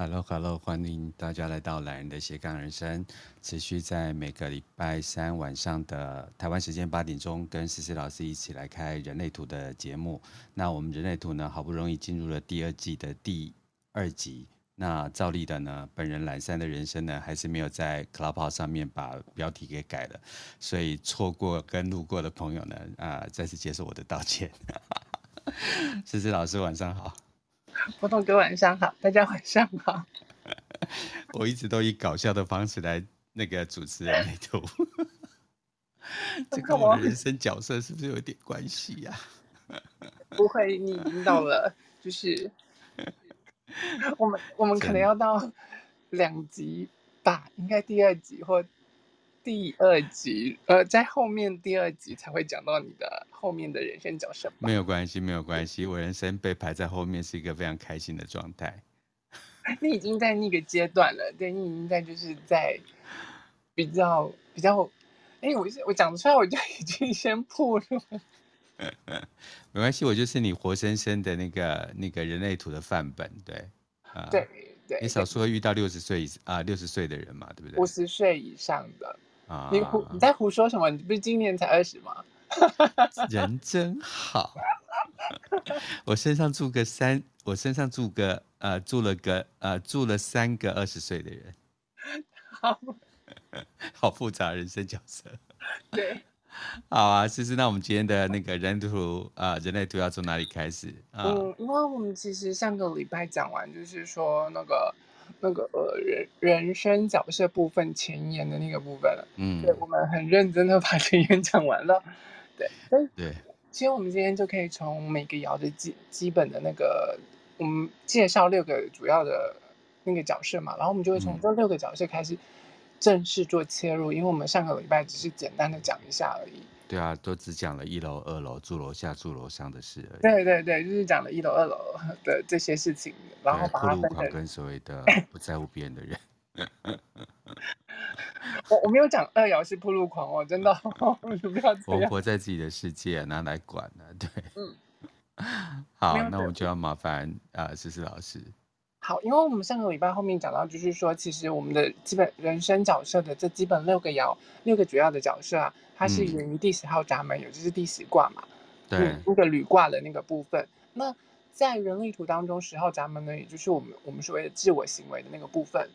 Hello，Hello，欢迎大家来到懒人的斜杠人生，持续在每个礼拜三晚上的台湾时间八点钟，跟思思老师一起来开人类图的节目。那我们人类图呢，好不容易进入了第二季的第二集。那照例的呢，本人懒散的人生呢，还是没有在 Clubhouse 上面把标题给改了，所以错过跟路过的朋友呢，啊、再次接受我的道歉。思思老师晚上好。波动哥晚上好，大家晚上好。我一直都以搞笑的方式来那个主持人类图，这跟我的人生角色是不是有点关系呀、啊？不会，你已经到了，就是我们我们可能要到两集吧，应该第二集或。第二集，呃，在后面第二集才会讲到你的后面的人生角色。没有关系，没有关系，我人生被排在后面是一个非常开心的状态。你已经在那个阶段了，对，你已经在就是在比较比较，哎，我我讲出来我就已经先破了。没关系，我就是你活生生的那个那个人类图的范本，对，啊、对对。你少说会遇到六十岁以啊六十岁的人嘛，对不对？五十岁以上的。你胡你在胡说什么？你不是今年才二十吗？人真好，我身上住个三，我身上住个呃住了个呃住了三个二十岁的人，好，好复杂人生角色。对，好啊，思思，那我们今天的那个人类图啊、呃，人类图要从哪里开始？嗯，因为我们其实上个礼拜讲完，就是说那个。那个呃人人生角色部分前言的那个部分了，嗯，对，我们很认真的把前言讲完了，对，对，其实我们今天就可以从每个爻的基基本的那个，我们介绍六个主要的那个角色嘛，然后我们就会从这六个角色开始正式做切入，嗯、因为我们上个礼拜只是简单的讲一下而已。对啊，都只讲了一楼、二楼，住楼下、住楼上的事而已。对对对，就是讲了一楼、二楼 的这些事情，然后把它分成跟所谓的 不在乎别人的人。我我没有讲二爻是铺路狂哦，真的，你不要这样。我活在自己的世界，拿来管呢？对，嗯。好，那我们就要麻烦啊，思思老师。好，因为我们上个礼拜后面讲到，就是说，其实我们的基本人生角色的这基本六个爻，六个主要的角色啊。它是源于第十号闸门，也就是第十卦嘛，对，那个履卦的那个部分。那在人类图当中，十号闸门呢，也就是我们我们所谓的自我行为的那个部分，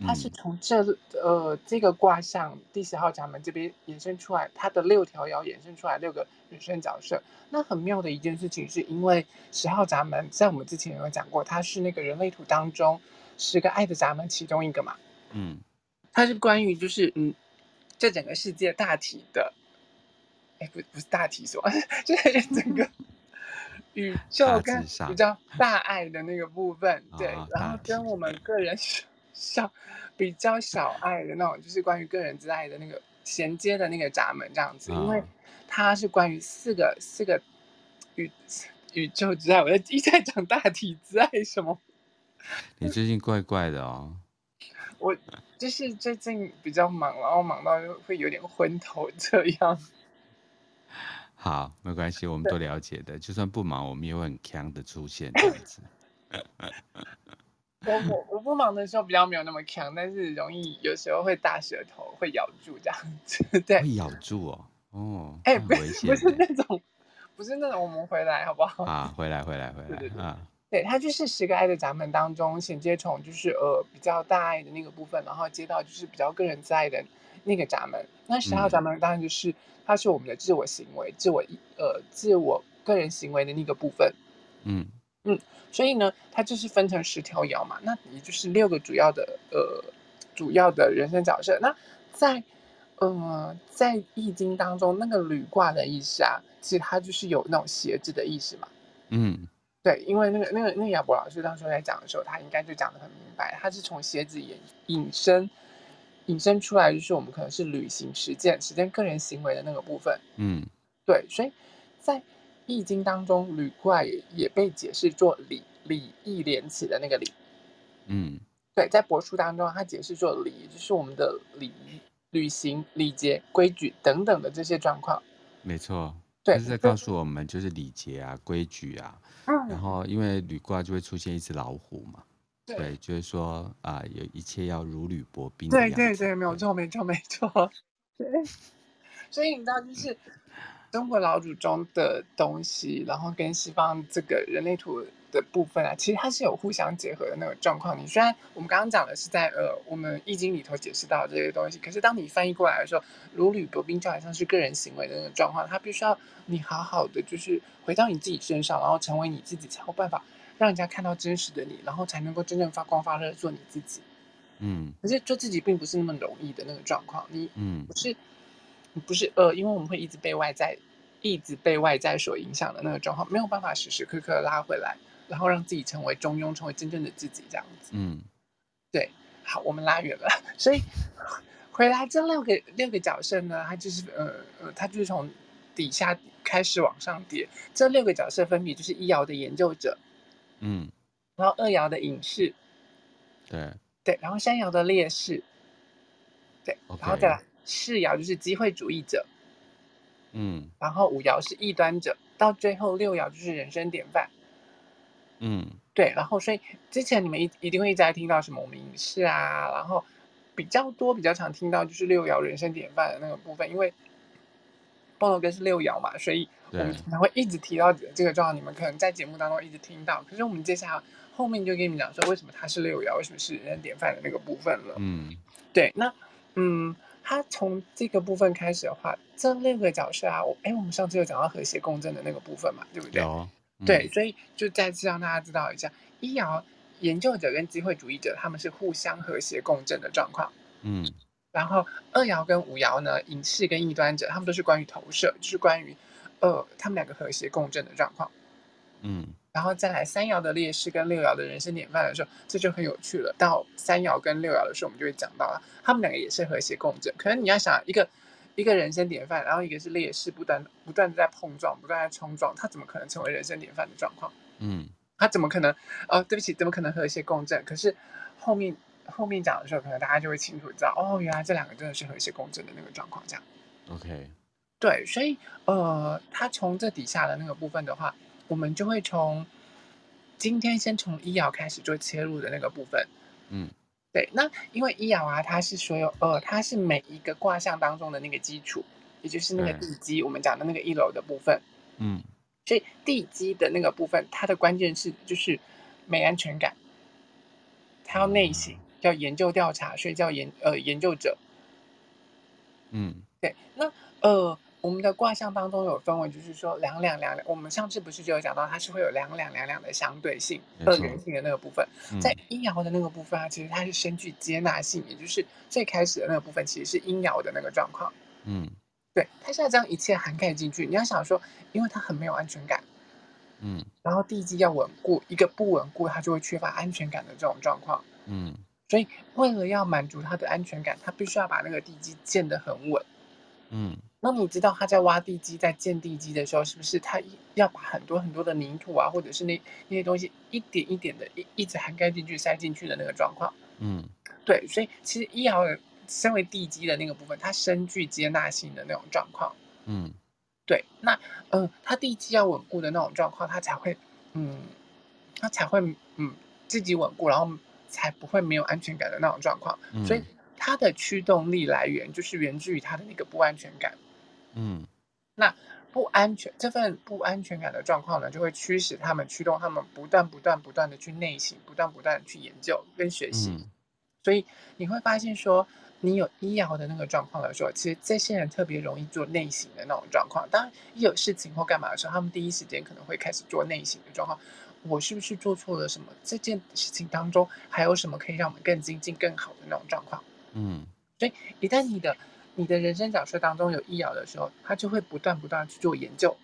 它是从这呃这个卦象第十号闸门这边衍生出来，它的六条爻衍生出来六个人生角色。那很妙的一件事情，是因为十号闸门在我们之前有讲过，它是那个人类图当中十个爱的闸门其中一个嘛，嗯，它是关于就是嗯。这整个世界大体的，哎，不，不是大体说，就是整个 宇宙跟比较大爱的那个部分，对，然后跟我们个人 小比较小爱的那种，就是关于个人之爱的那个衔接的那个闸门这样子，因为它是关于四个四个宇宇宙之爱，我在一直在讲大体之爱什么？你最近怪怪的哦。我就是最近比较忙，然后忙到会有点昏头这样。好，没关系，我们都了解的。就算不忙，我们也会很强的出现这样子。我我 我不忙的时候比较没有那么强，但是容易有时候会大舌头，会咬住这样子。对，会咬住哦。哦，哎、欸，不是不是那种，不是那种，我们回来好不好？啊，回来回来回来，对对对啊。对，它就是十个爱的闸门当中衔接从就是呃比较大爱的那个部分，然后接到就是比较个人自爱的那个闸门。那十号闸门当然就是、嗯、它是我们的自我行为、自我呃自我个人行为的那个部分。嗯嗯，所以呢，它就是分成十条爻嘛，那也就是六个主要的呃主要的人生角色。那在呃在易经当中，那个履卦的意思啊，其实它就是有那种鞋子的意思嘛。嗯。对，因为那个那个那个亚博老师当时在讲的时候，他应该就讲的很明白，他是从鞋子引引申引申出来，就是我们可能是旅行实践实践个人行为的那个部分。嗯，对，所以在易经当中，履卦也也被解释作礼礼义廉耻的那个礼。嗯，对，在帛书当中，它解释作礼，就是我们的礼仪、履行礼节、规矩等等的这些状况。没错。对，是在告诉我们，就是礼节啊、规矩啊，嗯，然后因为履卦就会出现一只老虎嘛，对，对就是说啊、呃，有一切要如履薄冰。对对对，没有错，没错，没错。对，所以你知道，就是中国老祖宗的东西，然后跟西方这个人类图的部分啊，其实它是有互相结合的那个状况。你虽然我们刚刚讲的是在呃我们易经里头解释到这些东西，可是当你翻译过来的时候，如履薄冰就好像是个人行为的那个状况，它必须要你好好的就是回到你自己身上，然后成为你自己，才有办法让人家看到真实的你，然后才能够真正发光发热做你自己。嗯，可是做自己并不是那么容易的那个状况，你嗯不是你不是呃，因为我们会一直被外在一直被外在所影响的那个状况，没有办法时时刻刻拉回来。然后让自己成为中庸，成为真正的自己，这样子。嗯，对。好，我们拉远了，所以回来这六个六个角色呢，它就是呃呃，它就是从底下开始往上叠。这六个角色分别就是一爻的研究者，嗯，然后二爻的隐士，对对，然后三爻的烈士，对，okay. 然后再来四爻就是机会主义者，嗯，然后五爻是异端者，到最后六爻就是人生典范。嗯，对，然后所以之前你们一一定会一直在听到什么我们隐士啊，然后比较多比较常听到就是六爻人生典范的那个部分，因为菠萝根是六爻嘛，所以我们经常会一直提到这个状况，你们可能在节目当中一直听到。可是我们接下来后面就跟你们讲说，为什么它是六爻，为什么是人生典范的那个部分了。嗯，对，那嗯，它从这个部分开始的话，这六个角色啊，我哎，我们上次有讲到和谐共振的那个部分嘛，对不对？有。对，所以就再次让大家知道一下，一爻研究者跟机会主义者他们是互相和谐共振的状况。嗯，然后二爻跟五爻呢，隐士跟异端者，他们都是关于投射，就是关于呃他们两个和谐共振的状况。嗯，然后再来三爻的劣势跟六爻的人生典范的时候，这就很有趣了。到三爻跟六爻的时候，我们就会讲到了，他们两个也是和谐共振。可能你要想一个。一个人生典范，然后一个是劣势，不断不断的在碰撞，不断在冲撞，他怎么可能成为人生典范的状况？嗯，他怎么可能？哦，对不起，怎么可能和谐共振？可是后面后面讲的时候，可能大家就会清楚知道，哦，原来这两个真的是和谐共振的那个状况，这样。OK，对，所以呃，他从这底下的那个部分的话，我们就会从今天先从一爻开始做切入的那个部分，嗯。对，那因为一爻啊，它是所有呃，它是每一个卦象当中的那个基础，也就是那个地基，我们讲的那个一楼的部分。嗯，所以地基的那个部分，它的关键是就是没安全感，它要内省，要研究调查，所以叫研呃研究者。嗯，对，那呃。我们的卦象当中有分为，就是说两两两两。我们上次不是就有讲到，它是会有两两两两的相对性、二元性的那个部分。在阴爻的那个部分啊，其实它是深具接纳性，也就是最开始的那个部分，其实是阴爻的那个状况。嗯，对，它现在将一切涵盖进去。你要想说，因为它很没有安全感，嗯，然后地基要稳固，一个不稳固，它就会缺乏安全感的这种状况。嗯，所以为了要满足它的安全感，它必须要把那个地基建得很稳。嗯。那你知道他在挖地基、在建地基的时候，是不是他要把很多很多的泥土啊，或者是那那些东西一点一点的一一直涵盖进去、塞进去的那个状况？嗯，对，所以其实一爻身为地基的那个部分，它深具接纳性的那种状况。嗯，对，那嗯，它地基要稳固的那种状况，它才会嗯，它才会嗯自己稳固，然后才不会没有安全感的那种状况。嗯，所以它的驱动力来源就是源自于它的那个不安全感。嗯，那不安全这份不安全感的状况呢，就会驱使他们驱动他们不断不断不断的去内省，不断不断的去研究跟学习。嗯。所以你会发现说，你有医疗的那个状况的时候，其实这些人特别容易做内省的那种状况。当然，一有事情或干嘛的时候，他们第一时间可能会开始做内省的状况。我是不是做错了什么？这件事情当中还有什么可以让我们更精进、更好的那种状况？嗯。所以一旦你的你的人生角色当中有一爻的时候，他就会不断不断去做研究，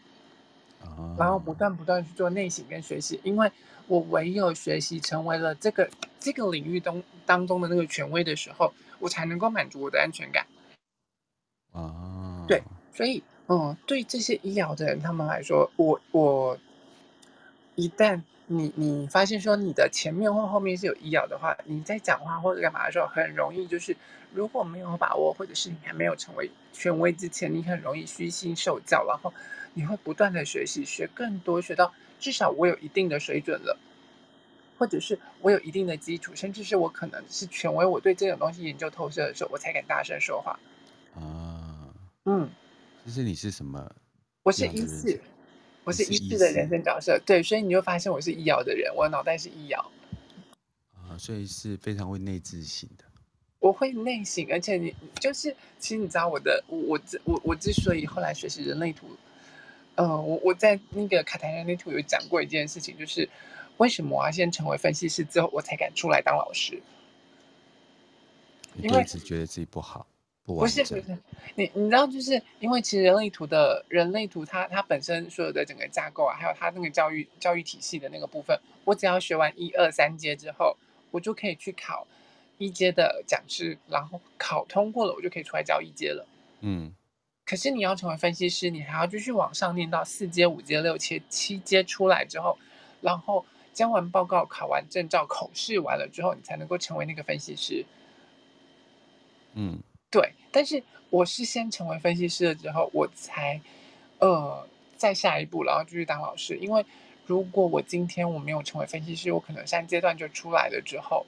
然后不断不断去做内省跟学习，因为我唯有学习成为了这个这个领域当当中的那个权威的时候，我才能够满足我的安全感。啊，对，所以嗯，对这些医疗的人他们来说，我我一旦你你发现说你的前面或后面是有一爻的话，你在讲话或者干嘛的时候，很容易就是。如果没有把握，或者是你还没有成为权威之前，你很容易虚心受教，然后你会不断的学习，学更多，学到至少我有一定的水准了，或者是我有一定的基础，甚至是我可能是权威，我对这种东西研究透彻的时候，我才敢大声说话。啊，嗯，其实你是什么？我是医师，我是医师的人生角色。对，所以你就发现我是医疗的人，我的脑袋是医疗。啊，所以是非常会内置型的。我会内省，而且你就是，其实你知道我的，我我我我之所以后来学习人类图，呃，我我在那个卡塔人类图有讲过一件事情，就是为什么我要先成为分析师之后，我才敢出来当老师？因为一直觉得自己不好，不完整。不是不是，你你知道，就是因为其实人类图的人类图它，它它本身所有的整个架构啊，还有它那个教育教育体系的那个部分，我只要学完一二三阶之后，我就可以去考。一阶的讲师，然后考通过了，我就可以出来教一阶了。嗯，可是你要成为分析师，你还要继续往上念到四阶、五阶、六阶、七阶出来之后，然后交完报告、考完证照、口试完了之后，你才能够成为那个分析师。嗯，对。但是我是先成为分析师了之后，我才呃再下一步，然后继续当老师。因为如果我今天我没有成为分析师，我可能三阶段就出来了之后。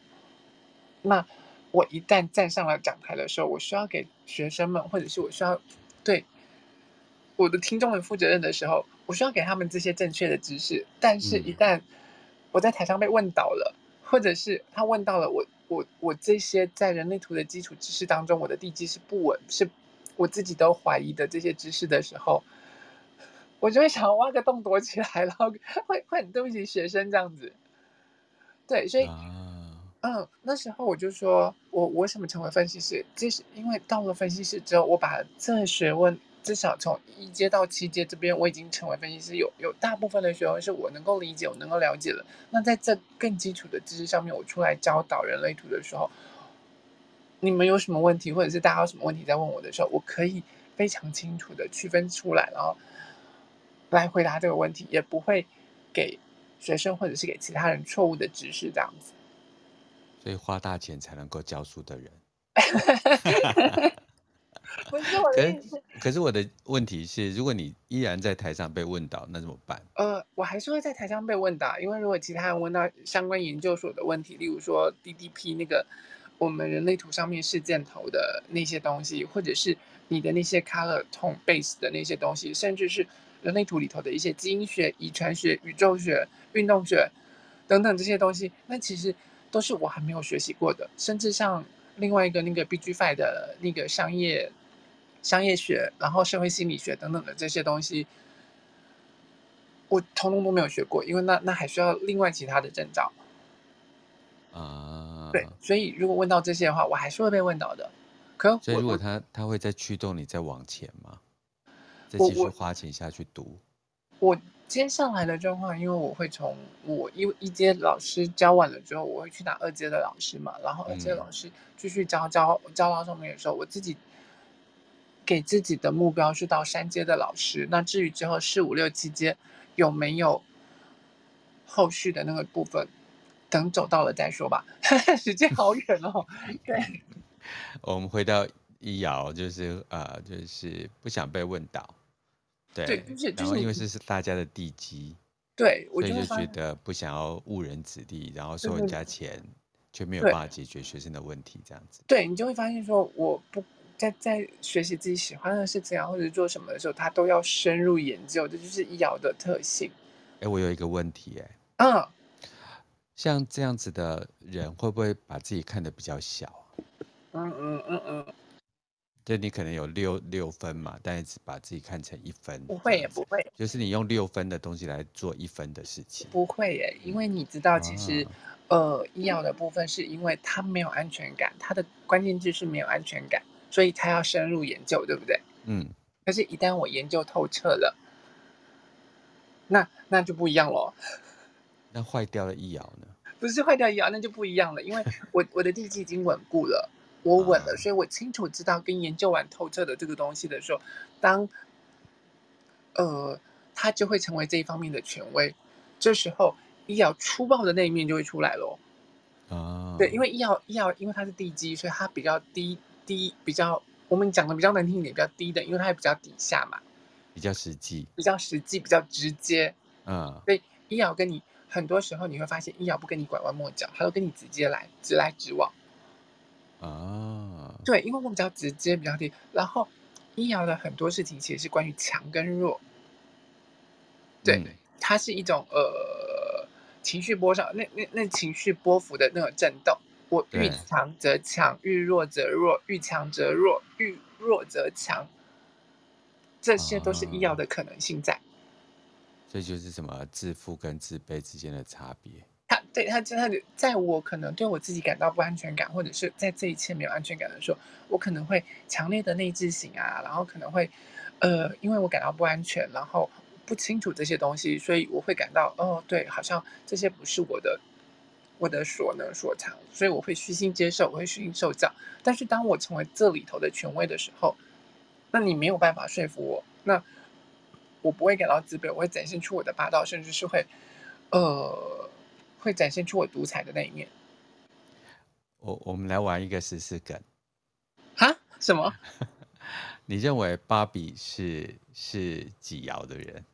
那我一旦站上了讲台的时候，我需要给学生们，或者是我需要对我的听众们负责任的时候，我需要给他们这些正确的知识。但是，一旦我在台上被问倒了，或者是他问到了我，我我这些在人类图的基础知识当中，我的地基是不稳，是我自己都怀疑的这些知识的时候，我就会想要挖个洞躲起来，然后会会很对不起学生这样子。对，所以。嗯，那时候我就说，我我为什么成为分析师？就是因为到了分析师之后，我把这学问至少从一阶到七阶这边，我已经成为分析师，有有大部分的学问是我能够理解，我能够了解了。那在这更基础的知识上面，我出来教导人类图的时候，你们有什么问题，或者是大家有什么问题在问我的时候，我可以非常清楚的区分出来，然后来回答这个问题，也不会给学生或者是给其他人错误的知识，这样子。所以花大钱才能够教书的人，不是我的意思。可是我的问题是，如果你依然在台上被问到，那怎么办？呃，我还是会在台上被问到，因为如果其他人问到相关研究所的问题，例如说 DDP 那个我们人类图上面是箭头的那些东西，或者是你的那些 color tone base 的那些东西，甚至是人类图里头的一些基因学、遗传学、宇宙学、运动学等等这些东西，那其实。都是我还没有学习过的，甚至像另外一个那个 BG Five 的那个商业商业学，然后社会心理学等等的这些东西，我通通都没有学过，因为那那还需要另外其他的证照啊。对，所以如果问到这些的话，我还是会被问到的。可所以如果他他会再驱动你再往前吗？再继续花钱下去读？我。我接下来的状况，因为我会从我一一阶老师教完了之后，我会去打二阶的老师嘛，然后二阶老师继续教教教到上面的时候，我自己给自己的目标是到三阶的老师。那至于之后四五六七阶有没有后续的那个部分，等走到了再说吧。时间好远哦。对，我们回到一爻，就是呃，就是不想被问倒。对，对就是、然后因为这是大家的地基，对，所以就觉得不想要误人子弟，然后收人家钱，却没有办法解决学生的问题，这样子。对，你就会发现说，我不在在学习自己喜欢的事情啊，或者做什么的时候，他都要深入研究，这就是医疗的特性。哎，我有一个问题，哎，嗯，像这样子的人，会不会把自己看得比较小？嗯嗯嗯嗯。就你可能有六六分嘛，但是只把自己看成一分，不会也不会，就是你用六分的东西来做一分的事情，不会耶，因为你知道，其实，啊、呃，医药的部分是因为他没有安全感，他的关键字是没有安全感，所以他要深入研究，对不对？嗯。可是，一旦我研究透彻了，那那就不一样喽。那坏掉了易遥呢？不是坏掉易遥，那就不一样了，因为 我我的地基已经稳固了。我稳了，所以我清楚知道跟研究完透彻的这个东西的时候，当，呃，他就会成为这一方面的权威。这时候，医疗粗暴的那一面就会出来喽。啊，对，因为医药医药，因为它是地基，所以它比较低低，比较我们讲的比较难听一点，比较低的，因为它也比较底下嘛，比较实际，比较实际，比较直接。嗯，所以医疗跟你很多时候你会发现医疗不跟你拐弯抹角，他都跟你直接来，直来直往。啊，对，因为我比较直接，比较低。然后医疗的很多事情其实是关于强跟弱。对，嗯、它是一种呃情绪波上，那那那情绪波幅的那种震动。我遇强则强，遇弱则弱，遇强则弱，遇弱则强。这些都是医药的可能性在。这、啊、就是什么自负跟自卑之间的差别。他对他真的，在我可能对我自己感到不安全感，或者是在这一切没有安全感的时候，我可能会强烈的内置型啊，然后可能会呃，因为我感到不安全，然后不清楚这些东西，所以我会感到哦，对，好像这些不是我的。我的所能所长，所以我会虚心接受，我会虚心受教。但是当我成为这里头的权威的时候，那你没有办法说服我，那我不会感到自卑，我会展现出我的霸道，甚至是会，呃，会展现出我独裁的那一面。我我们来玩一个时事梗，哈？什么？你认为芭比是是几摇的人？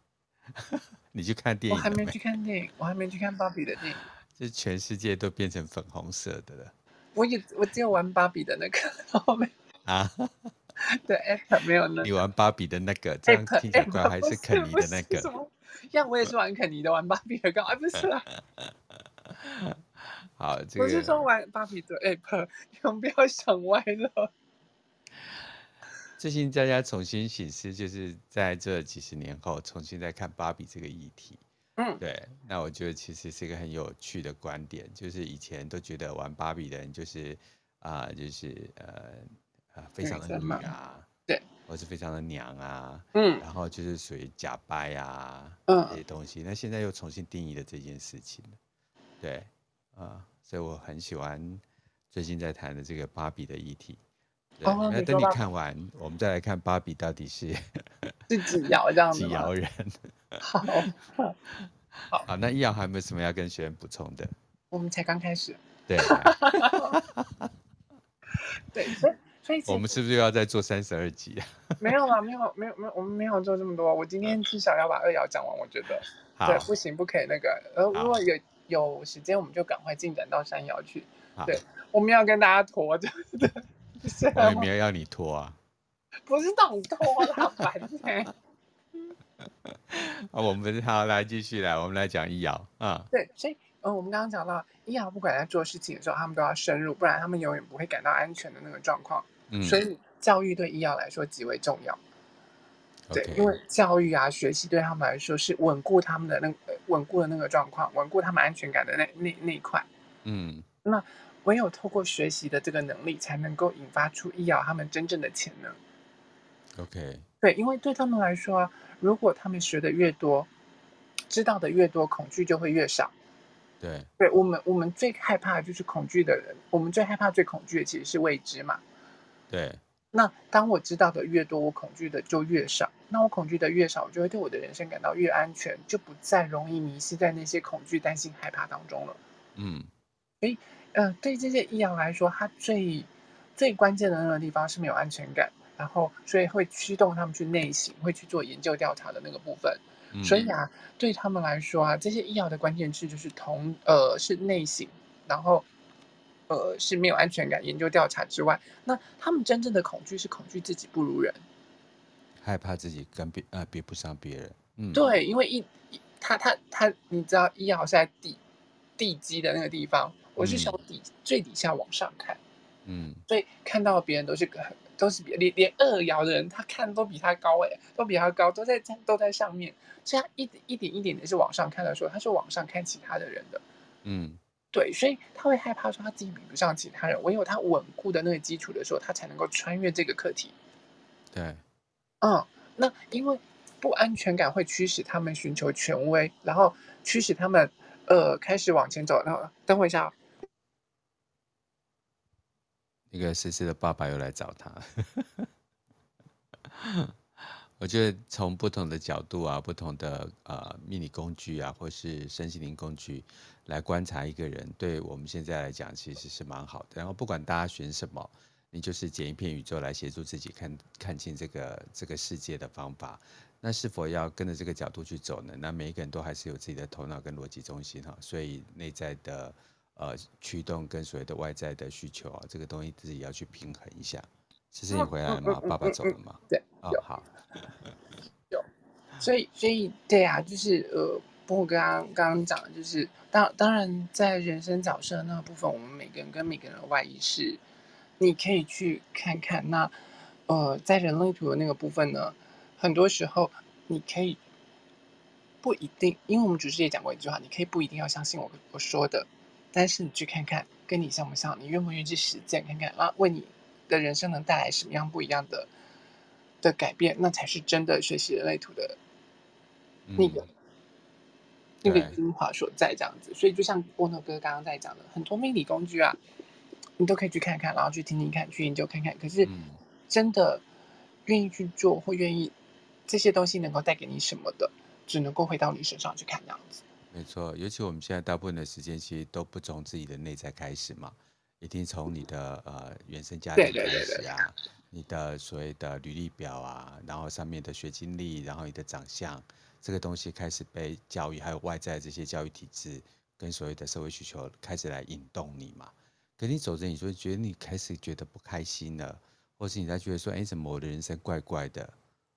你去看电影？我还没去看电影，我还没去看芭比的电影。这全世界都变成粉红色的了。我也我只有玩芭比的那个，然后没啊，对，App 没有那个。你玩芭比的那个，这样听起来怪还是肯尼的那个？呀，我也是玩肯尼的，玩芭比的，刚刚不是啊。好，这个我是说玩芭比的 App，你们不要想歪了。最近大家重新省思，就是在这几十年后重新再看芭比这个议题。嗯，对，那我觉得其实是一个很有趣的观点，就是以前都觉得玩芭比的人就是啊、呃，就是呃呃非常的女啊，对，或是非常的娘啊，嗯，然后就是属于假掰啊，嗯，这些东西，那现在又重新定义了这件事情，对，啊、呃，所以我很喜欢最近在谈的这个芭比的议题。那等你看完，我们再来看芭比到底是是几摇这样子，几摇人。好，好，好，那一瑶还有没有什么要跟学员补充的？我们才刚开始。对。对，所以所以我们是不是又要再做三十二集啊？没有啦，没有，没有，没有，我们没有做这么多。我今天至少要把二爻讲完，我觉得。对，不行，不可以那个。呃，如果有有时间，我们就赶快进展到三爻去。对，我们要跟大家拖着。我也没有要你拖啊。不是这种拖啦，反正。我们好来继续来，我们来讲医药啊。对，所以嗯、呃，我们刚刚讲到医药，不管在做事情的时候，他们都要深入，不然他们永远不会感到安全的那个状况。嗯，所以教育对医药来说极为重要。对.因为教育啊，学习对他们来说是稳固他们的那稳固的那个状况，稳固他们安全感的那那那一块。嗯，那唯有透过学习的这个能力，才能够引发出一爻他们真正的潜能。OK。对，因为对他们来说啊。如果他们学的越多，知道的越多，恐惧就会越少。对，对我们，我们最害怕的就是恐惧的人。我们最害怕、最恐惧的其实是未知嘛。对。那当我知道的越多，我恐惧的就越少。那我恐惧的越少，我就会对我的人生感到越安全，就不再容易迷失在那些恐惧、担心、害怕当中了。嗯。所以，呃，对这些一爻来说，他最最关键的那个地方是没有安全感。然后，所以会驱动他们去内省，会去做研究调查的那个部分。嗯、所以啊，对他们来说啊，这些医药的关键字就是同呃是内省，然后呃是没有安全感、研究调查之外，那他们真正的恐惧是恐惧自己不如人，害怕自己跟别呃比不上别人。嗯，对，因为一他他他，你知道医药是在地地基的那个地方，我是从底、嗯、最底下往上看，嗯，所以看到别人都是个。都是比连连二爻的人，他看都比他高哎，都比他高，都在都在上面。所以他一点一点一点的是往上看的时候，他是往上看其他的人的。嗯，对，所以他会害怕说他自己比不上其他人，唯有他稳固的那个基础的时候，他才能够穿越这个课题。对，嗯，那因为不安全感会驱使他们寻求权威，然后驱使他们呃开始往前走。然后等我一下。那个思思的爸爸又来找他，我觉得从不同的角度啊，不同的呃命理工具啊，或是身心灵工具来观察一个人，对我们现在来讲其实是蛮好的。然后不管大家选什么，你就是捡一片宇宙来协助自己看看清这个这个世界的方法。那是否要跟着这个角度去走呢？那每一个人都还是有自己的头脑跟逻辑中心哈，所以内在的呃驱动跟所谓的外在的需求啊，这个东西自己要去平衡一下。其实你回来了吗？爸爸走了吗？对，哦，好，有，所以所以对啊，就是呃，不过刚刚刚刚讲的，就是当当然在人生角色那个部分，我们每个人跟每个人的外衣是，你可以去看看那呃，在人类图的那个部分呢。很多时候，你可以不一定，因为我们主持也讲过一句话，你可以不一定要相信我我说的，但是你去看看，跟你像不像，你愿不愿意去实践看看，啊，为你的人生能带来什么样不一样的的改变，那才是真的学习人类图的那个、嗯、那个精华所在，这样子。所以，就像波诺哥刚刚在讲的，很多命理工具啊，你都可以去看看，然后去听听看，去研究看看。可是，真的愿意去做或愿意。这些东西能够带给你什么的，只能够回到你身上去看这样子。没错，尤其我们现在大部分的时间其实都不从自己的内在开始嘛，一定从你的呃原生家庭开始啊，对对对对，你的所谓的履历表啊，然后上面的学经历，然后你的长相，这个东西开始被教育，还有外在这些教育体制跟所谓的社会需求开始来引动你嘛。可你走着，你就觉得你开始觉得不开心了，或是你在觉得说，哎，怎么我的人生怪怪的？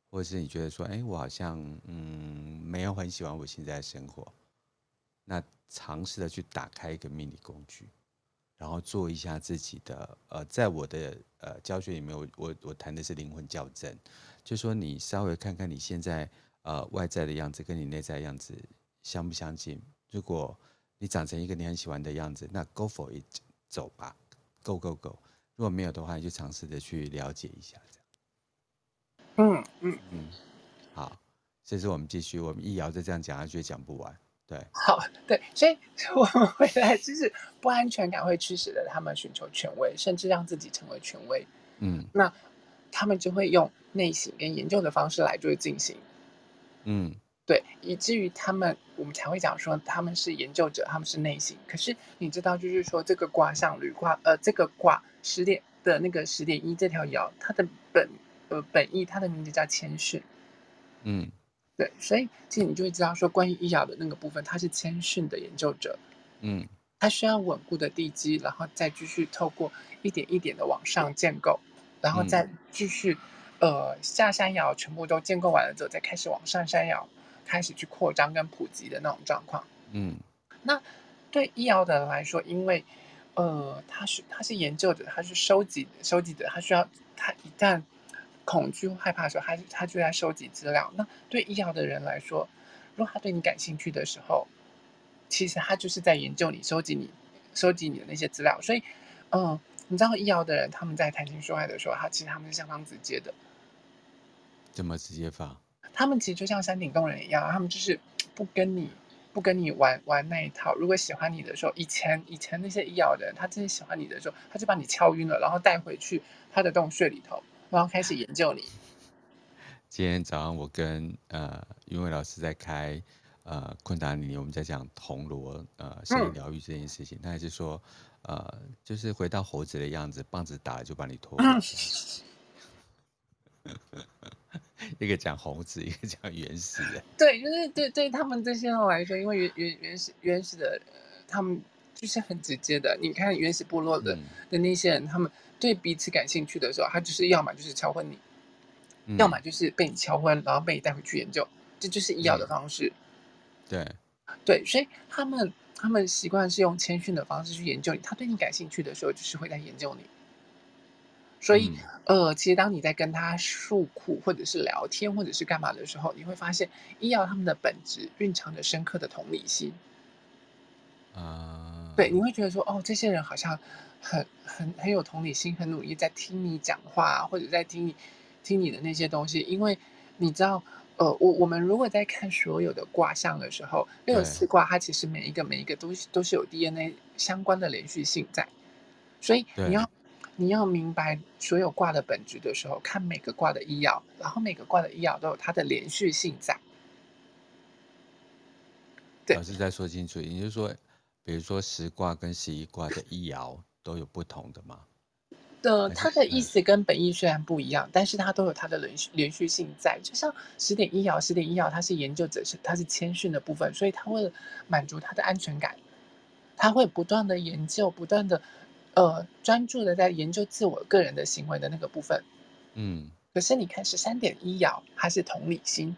或者是你觉得说，哎，我好像嗯没有很喜欢我现在的生活，那尝试的去打开一个命理工具，然后做一下自己的呃，在我的呃教学里面，我我我谈的是灵魂校正，就说你稍微看看你现在呃外在的样子跟你内在的样子相不相近。如果你长成一个你很喜欢的样子，那 go for it，走吧，go go go。如果没有的话，你就尝试着去了解一下。嗯嗯嗯，好，这是我们继续，我们一摇着这样讲下去讲不完，对，好，对，所以我们回来就是不安全感会驱使着他们寻求权威，甚至让自己成为权威，嗯，那他们就会用内省跟研究的方式来做进行，嗯，对，以至于他们我们才会讲说他们是研究者，他们是内省，可是你知道，就是说这个卦象履卦，呃，这个卦十点的那个十点一这条爻，它的本。呃，本意它的名字叫谦逊，嗯，对，所以其实你就会知道说，关于医疗的那个部分，他是谦逊的研究者，嗯，他需要稳固的地基，然后再继续透过一点一点的往上建构，然后再继续，嗯、呃，下山窑全部都建构完了之后，再开始往上山窑开始去扩张跟普及的那种状况，嗯，那对医疗的人来说，因为呃，他是他是研究者，他是收集收集者，他需要他一旦恐惧、害怕的时候，他他就在收集资料。那对医药的人来说，如果他对你感兴趣的时候，其实他就是在研究你、收集你、收集你的那些资料。所以，嗯，你知道医药的人他们在谈情说爱的时候，他其实他们是相当直接的。怎么直接法？他们其实就像山顶洞人一样，他们就是不跟你不跟你玩玩那一套。如果喜欢你的时候，以前以前那些医药的人，他真的喜欢你的时候，他就把你敲晕了，然后带回去他的洞穴里头。然后开始研究你。今天早上我跟呃云伟老师在开呃昆达尼，我们在讲铜锣呃声音疗愈这件事情，嗯、他还是说呃就是回到猴子的样子，棒子打了就把你拖回去。嗯、一个讲猴子，一个讲原始的。对，就是对对他们这些人来说，因为原原原始原始的、呃，他们就是很直接的。你看原始部落的、嗯、的那些人，他们。对彼此感兴趣的时候，他就是要么就是敲昏你，嗯、要么就是被你敲昏，然后被你带回去研究，这就是医药的方式。对，对，所以他们他们习惯是用谦逊的方式去研究你。他对你感兴趣的时候，就是会在研究你。所以，嗯、呃，其实当你在跟他诉苦，或者是聊天，或者是干嘛的时候，你会发现医药他们的本质蕴藏着深刻的同理心。啊，对，你会觉得说，哦，这些人好像。很很很有同理心，很努力在听你讲话，或者在听你听你的那些东西。因为你知道，呃，我我们如果在看所有的卦象的时候，六十四卦它其实每一个每一个都都是有 DNA 相关的连续性在。所以你要你要明白所有卦的本质的时候，看每个卦的医爻，然后每个卦的医爻都有它的连续性在。对，老师再说清楚，也就是说，比如说十卦跟十一卦的医爻。都有不同的吗？的它的意思跟本意虽然不一样，但是它都有它的连续连续性在。就像十点一爻，十点一爻它是研究者，是它是谦逊的部分，所以它会满足他的安全感，他会不断的研究，不断的呃专注的在研究自我个人的行为的那个部分。嗯。可是你看十三点一爻，它是同理心。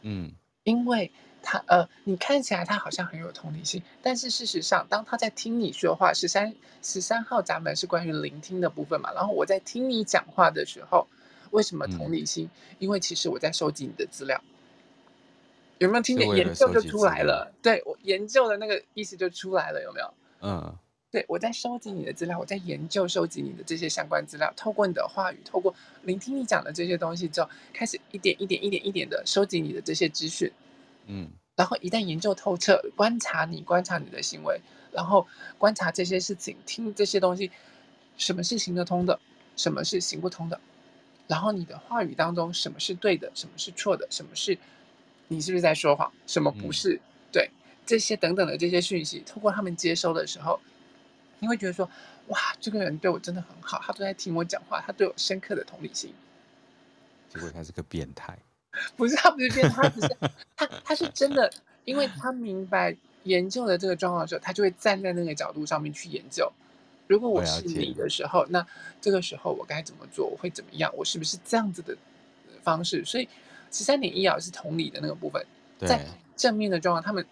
嗯。因为。他呃，你看起来他好像很有同理心，但是事实上，当他在听你说话，十三十三号闸门是关于聆听的部分嘛。然后我在听你讲话的时候，为什么同理心？嗯、因为其实我在收集你的资料，有没有听见？研究就出来了。对，我研究的那个意思就出来了，有没有？嗯，对，我在收集你的资料，我在研究收集你的这些相关资料，透过你的话语，透过聆听你讲的这些东西之后，开始一点一点一点一点的收集你的这些资讯。嗯，然后一旦研究透彻，观察你，观察你的行为，然后观察这些事情，听这些东西，什么是行得通的，什么是行不通的，然后你的话语当中，什么是对的，什么是错的，什么是你是不是在说谎，什么不是，嗯、对这些等等的这些讯息，透过他们接收的时候，你会觉得说，哇，这个人对我真的很好，他都在听我讲话，他对我深刻的同理心。结果他是个变态。不是他不是变态，他不是他他是真的，因为他明白研究的这个状况的时候，他就会站在那个角度上面去研究。如果我是你的时候，那这个时候我该怎么做？我会怎么样？我是不是这样子的方式？所以十三点一爻是同理的那个部分，在正面的状况，他们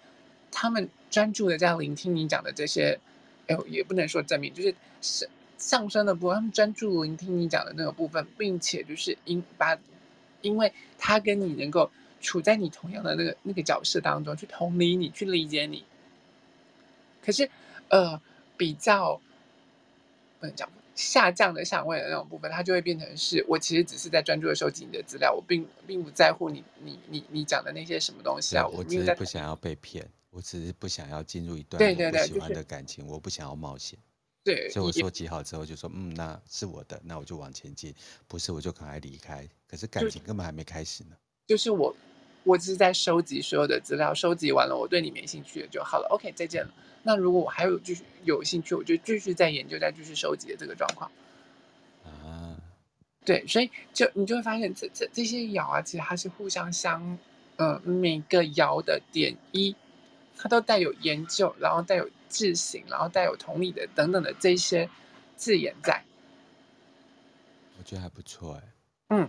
他们专注的这样聆听你讲的这些，哎，也不能说正面，就是上上升的部分，他们专注聆听你讲的那个部分，并且就是应把。因为他跟你能够处在你同样的那个那个角色当中，去同理你，去理解你。可是，呃，比较不能讲下降的相位的那种部分，它就会变成是我其实只是在专注的收集你的资料，我并并不在乎你你你你讲的那些什么东西啊。我只是不想要被骗，我只是不想要进入一段我不喜欢的感情，我不想要冒险。对，所以我收集好之后就说，嗯，那是我的，那我就往前进，不是我就赶快离开。可是感情根本还没开始呢。就是我，我只是在收集所有的资料，收集完了，我对你没兴趣了就好了。OK，再见了。那如果我还有继续有兴趣，我就继续再研究，再继续收集的这个状况。啊，对，所以就你就会发现这，这这这些爻啊，其实它是互相相，嗯、呃，每个爻的点一，它都带有研究，然后带有。自省，然后带有同理的等等的这些字眼在，我觉得还不错哎。嗯，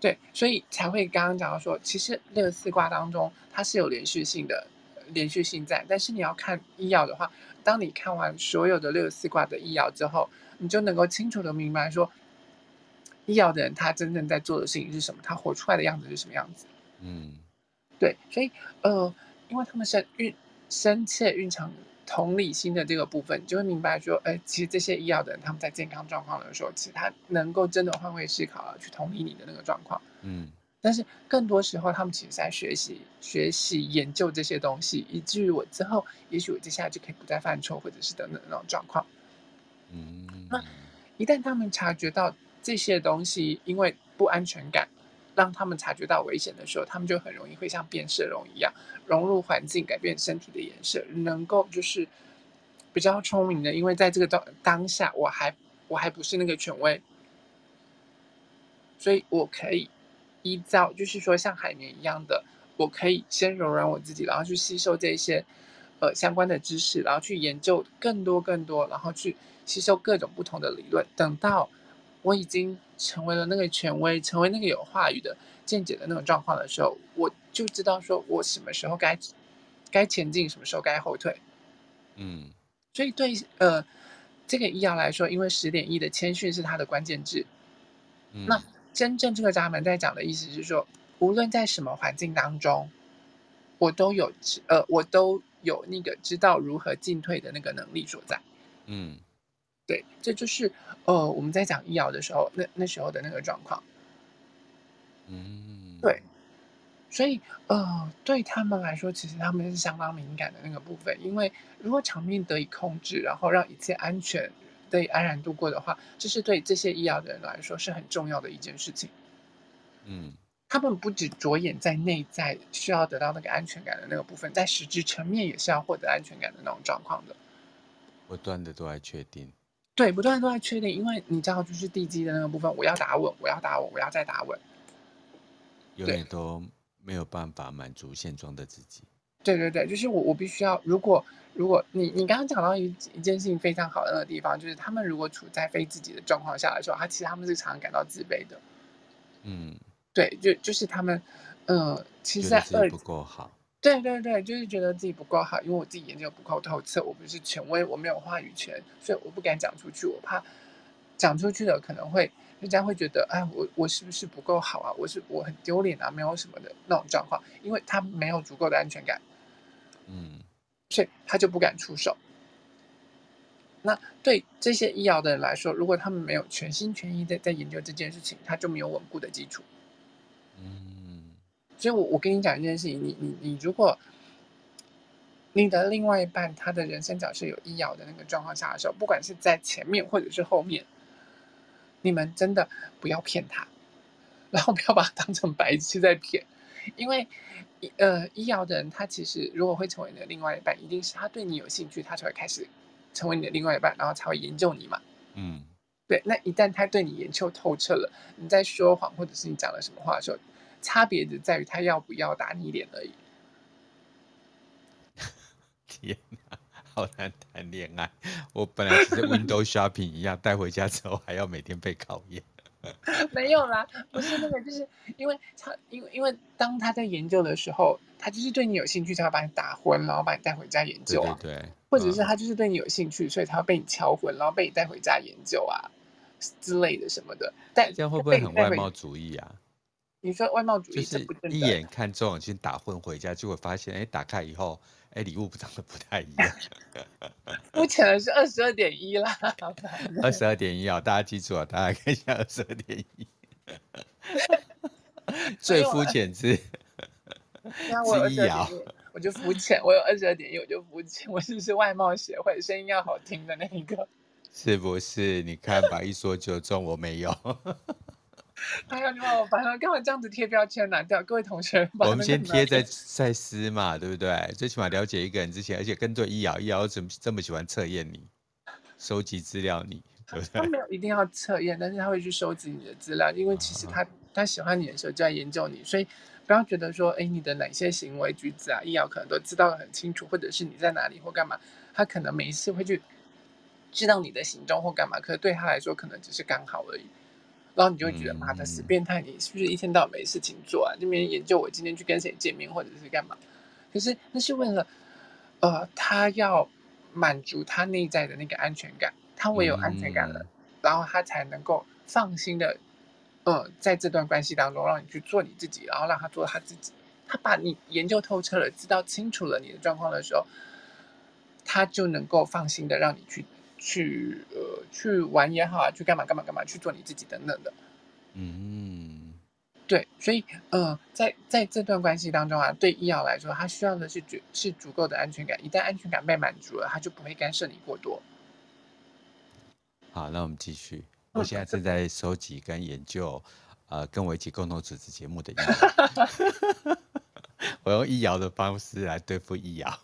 对，所以才会刚刚讲到说，其实六十四卦当中它是有连续性的，连续性在。但是你要看医药的话，当你看完所有的六十四卦的医药之后，你就能够清楚的明白说，医药的人他真正在做的事情是什么，他活出来的样子是什么样子。嗯，对，所以呃，因为他们是蕴深切蕴藏。同理心的这个部分，你就会明白说，哎，其实这些医药的人，他们在健康状况的时候，其实他能够真的换位思考，去同理你的那个状况。嗯，但是更多时候，他们其实在学习、学习、研究这些东西，以至于我之后，也许我接下来就可以不再犯错，或者是等等那种状况。嗯，那一旦他们察觉到这些东西，因为不安全感。让他们察觉到危险的时候，他们就很容易会像变色龙一样融入环境，改变身体的颜色，能够就是比较聪明的。因为在这个当当下，我还我还不是那个权威，所以我可以依照就是说像海绵一样的，我可以先柔软我自己，然后去吸收这些呃相关的知识，然后去研究更多更多，然后去吸收各种不同的理论，等到。我已经成为了那个权威，成为那个有话语的见解的那种状况的时候，我就知道说我什么时候该该前进，什么时候该后退。嗯，所以对呃这个一爻来说，因为十点一的谦逊是它的关键字。嗯，那真正这个闸门在讲的意思是说，无论在什么环境当中，我都有呃我都有那个知道如何进退的那个能力所在。嗯。对，这就是呃，我们在讲医疗的时候，那那时候的那个状况。嗯，对，所以呃，对他们来说，其实他们是相当敏感的那个部分，因为如果场面得以控制，然后让一切安全得以安然度过的话，这是对这些医疗的人来说是很重要的一件事情。嗯，他们不只着眼在内在需要得到那个安全感的那个部分，在实质层面也是要获得安全感的那种状况的。不断的都在确定。对，不断都在确定，因为你知道，就是地基的那个部分，我要打稳，我要打稳，我要再打稳，永远都没有办法满足现状的自己。对对对，就是我，我必须要，如果如果你你刚刚讲到一一件事情非常好的那个地方，就是他们如果处在非自己的状况下的时候，他其实他们是常常感到自卑的。嗯，对，就就是他们，嗯、呃，其实在二不够好。对对对，就是觉得自己不够好，因为我自己研究不够透彻，我不是权威，我没有话语权，所以我不敢讲出去，我怕讲出去了可能会人家会觉得，哎，我我是不是不够好啊？我是我很丢脸啊，没有什么的那种状况，因为他没有足够的安全感，嗯，所以他就不敢出手。那对这些医疗的人来说，如果他们没有全心全意的在研究这件事情，他就没有稳固的基础，嗯。所以我，我我跟你讲一件事情，你你你，如果你的另外一半他的人生角色有医疗的那个状况下的时候，不管是在前面或者是后面，你们真的不要骗他，然后不要把他当成白痴在骗，因为呃，医疗的人他其实如果会成为你的另外一半，一定是他对你有兴趣，他才会开始成为你的另外一半，然后才会研究你嘛。嗯，对。那一旦他对你研究透彻了，你在说谎或者是你讲了什么话的时候。差别只在于他要不要打你脸而已。天哪，好难谈恋爱！我本来只是 window shopping 一样，带回家之后还要每天被考验。没有啦，不是那个，就是因为他，因为因为当他在研究的时候，他就是对你有兴趣，才会把你打昏，然后把你带回家研究啊。对，对，对，或者是他就是对你有兴趣，嗯、所以他会被你敲昏，然后被你带回家研究啊之类的什么的。但这样会不会很外貌主义啊？你说外貌主义就是一眼看中去打混回家，就会发现，哎，打开以后，哎，礼物长得不太一样。肤浅的是二十二点一啦，二十二点一啊，大家记住啊，大家看一下二十二点一。最肤浅是，是一啊，我就肤浅，我有二十二点一，我就肤浅，我是不是外貌协会声音要好听的那一个？是不是？你看吧，一说就中，我没有。哎呀，你把我烦了！干嘛这样子贴标签拿掉？各位同学，我们先贴在赛斯嘛，对不对？最起码了解一个人之前，而且跟对易遥，易遥怎么这么喜欢测验你，收集资料你，对不对？他没有一定要测验，但是他会去收集你的资料，因为其实他、啊、他喜欢你的时候就在研究你，所以不要觉得说，哎，你的哪些行为举止啊，易遥可能都知道得很清楚，或者是你在哪里或干嘛，他可能每一次会去知道你的行踪或干嘛，可是对他来说，可能只是刚好而已。然后你就会觉得，妈的死变态！你是不是一天到晚没事情做啊？这边研究我今天去跟谁见面，或者是干嘛？可是那是为了，呃，他要满足他内在的那个安全感。他唯有安全感了，然后他才能够放心的，呃，在这段关系当中让你去做你自己，然后让他做他自己。他把你研究透彻了，知道清楚了你的状况的时候，他就能够放心的让你去。去呃，去玩也好啊，去干嘛干嘛干嘛，去做你自己等等的。嗯，对，所以呃，在在这段关系当中啊，对易遥来说，他需要的是足是足够的安全感。一旦安全感被满足了，他就不会干涉你过多。好，那我们继续。我现在正在收集跟研究，呃，跟我一起共同主持节目的医疗。我用易遥的方式来对付医疗。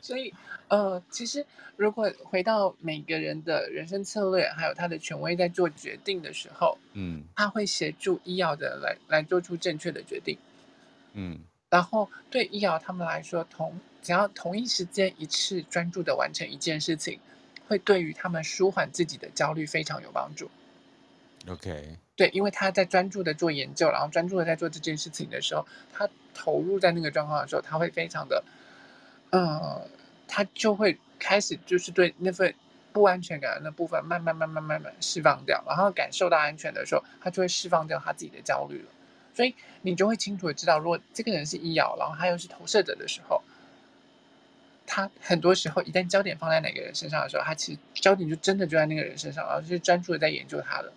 所以，呃，其实如果回到每个人的人生策略，还有他的权威在做决定的时候，嗯，他会协助医药的来来做出正确的决定，嗯，然后对医药他们来说，同只要同一时间一次专注的完成一件事情，会对于他们舒缓自己的焦虑非常有帮助。OK，对，因为他在专注的做研究，然后专注的在做这件事情的时候，他投入在那个状况的时候，他会非常的。嗯，他就会开始就是对那份不安全感的那部分慢慢慢慢慢慢释放掉，然后感受到安全的时候，他就会释放掉他自己的焦虑了。所以你就会清楚的知道，如果这个人是医药，然后他又是投射者的时候，他很多时候一旦焦点放在哪个人身上的时候，他其实焦点就真的就在那个人身上，然后就专注的在研究他了。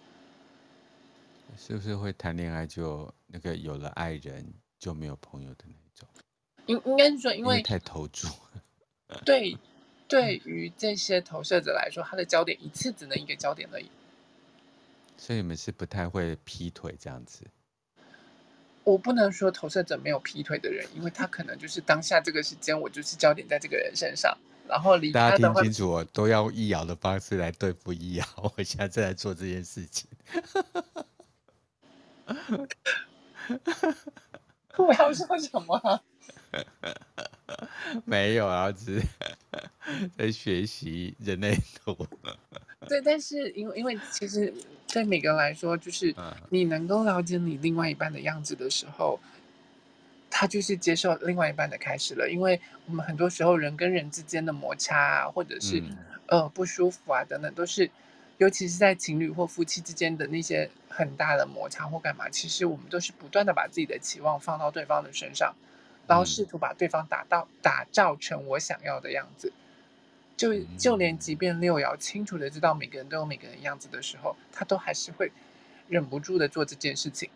是不是会谈恋爱就那个有了爱人就没有朋友的那？应应该是说，因为，太投注。对，对于这些投射者来说，他的焦点一次只能一个焦点而已。所以你们是不太会劈腿这样子。我不能说投射者没有劈腿的人，因为他可能就是当下这个时间，我就是焦点在这个人身上，然后离大家听清楚，我都要用易遥的方式来对付易遥。我现在正在做这件事情。我要说什么？没有啊，只是在学习人类图。对，但是因为因为其实对每个人来说，就是你能够了解你另外一半的样子的时候，他就是接受另外一半的开始了。因为我们很多时候人跟人之间的摩擦啊，或者是、嗯、呃不舒服啊等等，都是尤其是在情侣或夫妻之间的那些很大的摩擦或干嘛，其实我们都是不断的把自己的期望放到对方的身上，然后试图把对方打到打造成我想要的样子。就就连即便六爻清楚的知道每个人都有每个人样子的时候，他都还是会忍不住的做这件事情。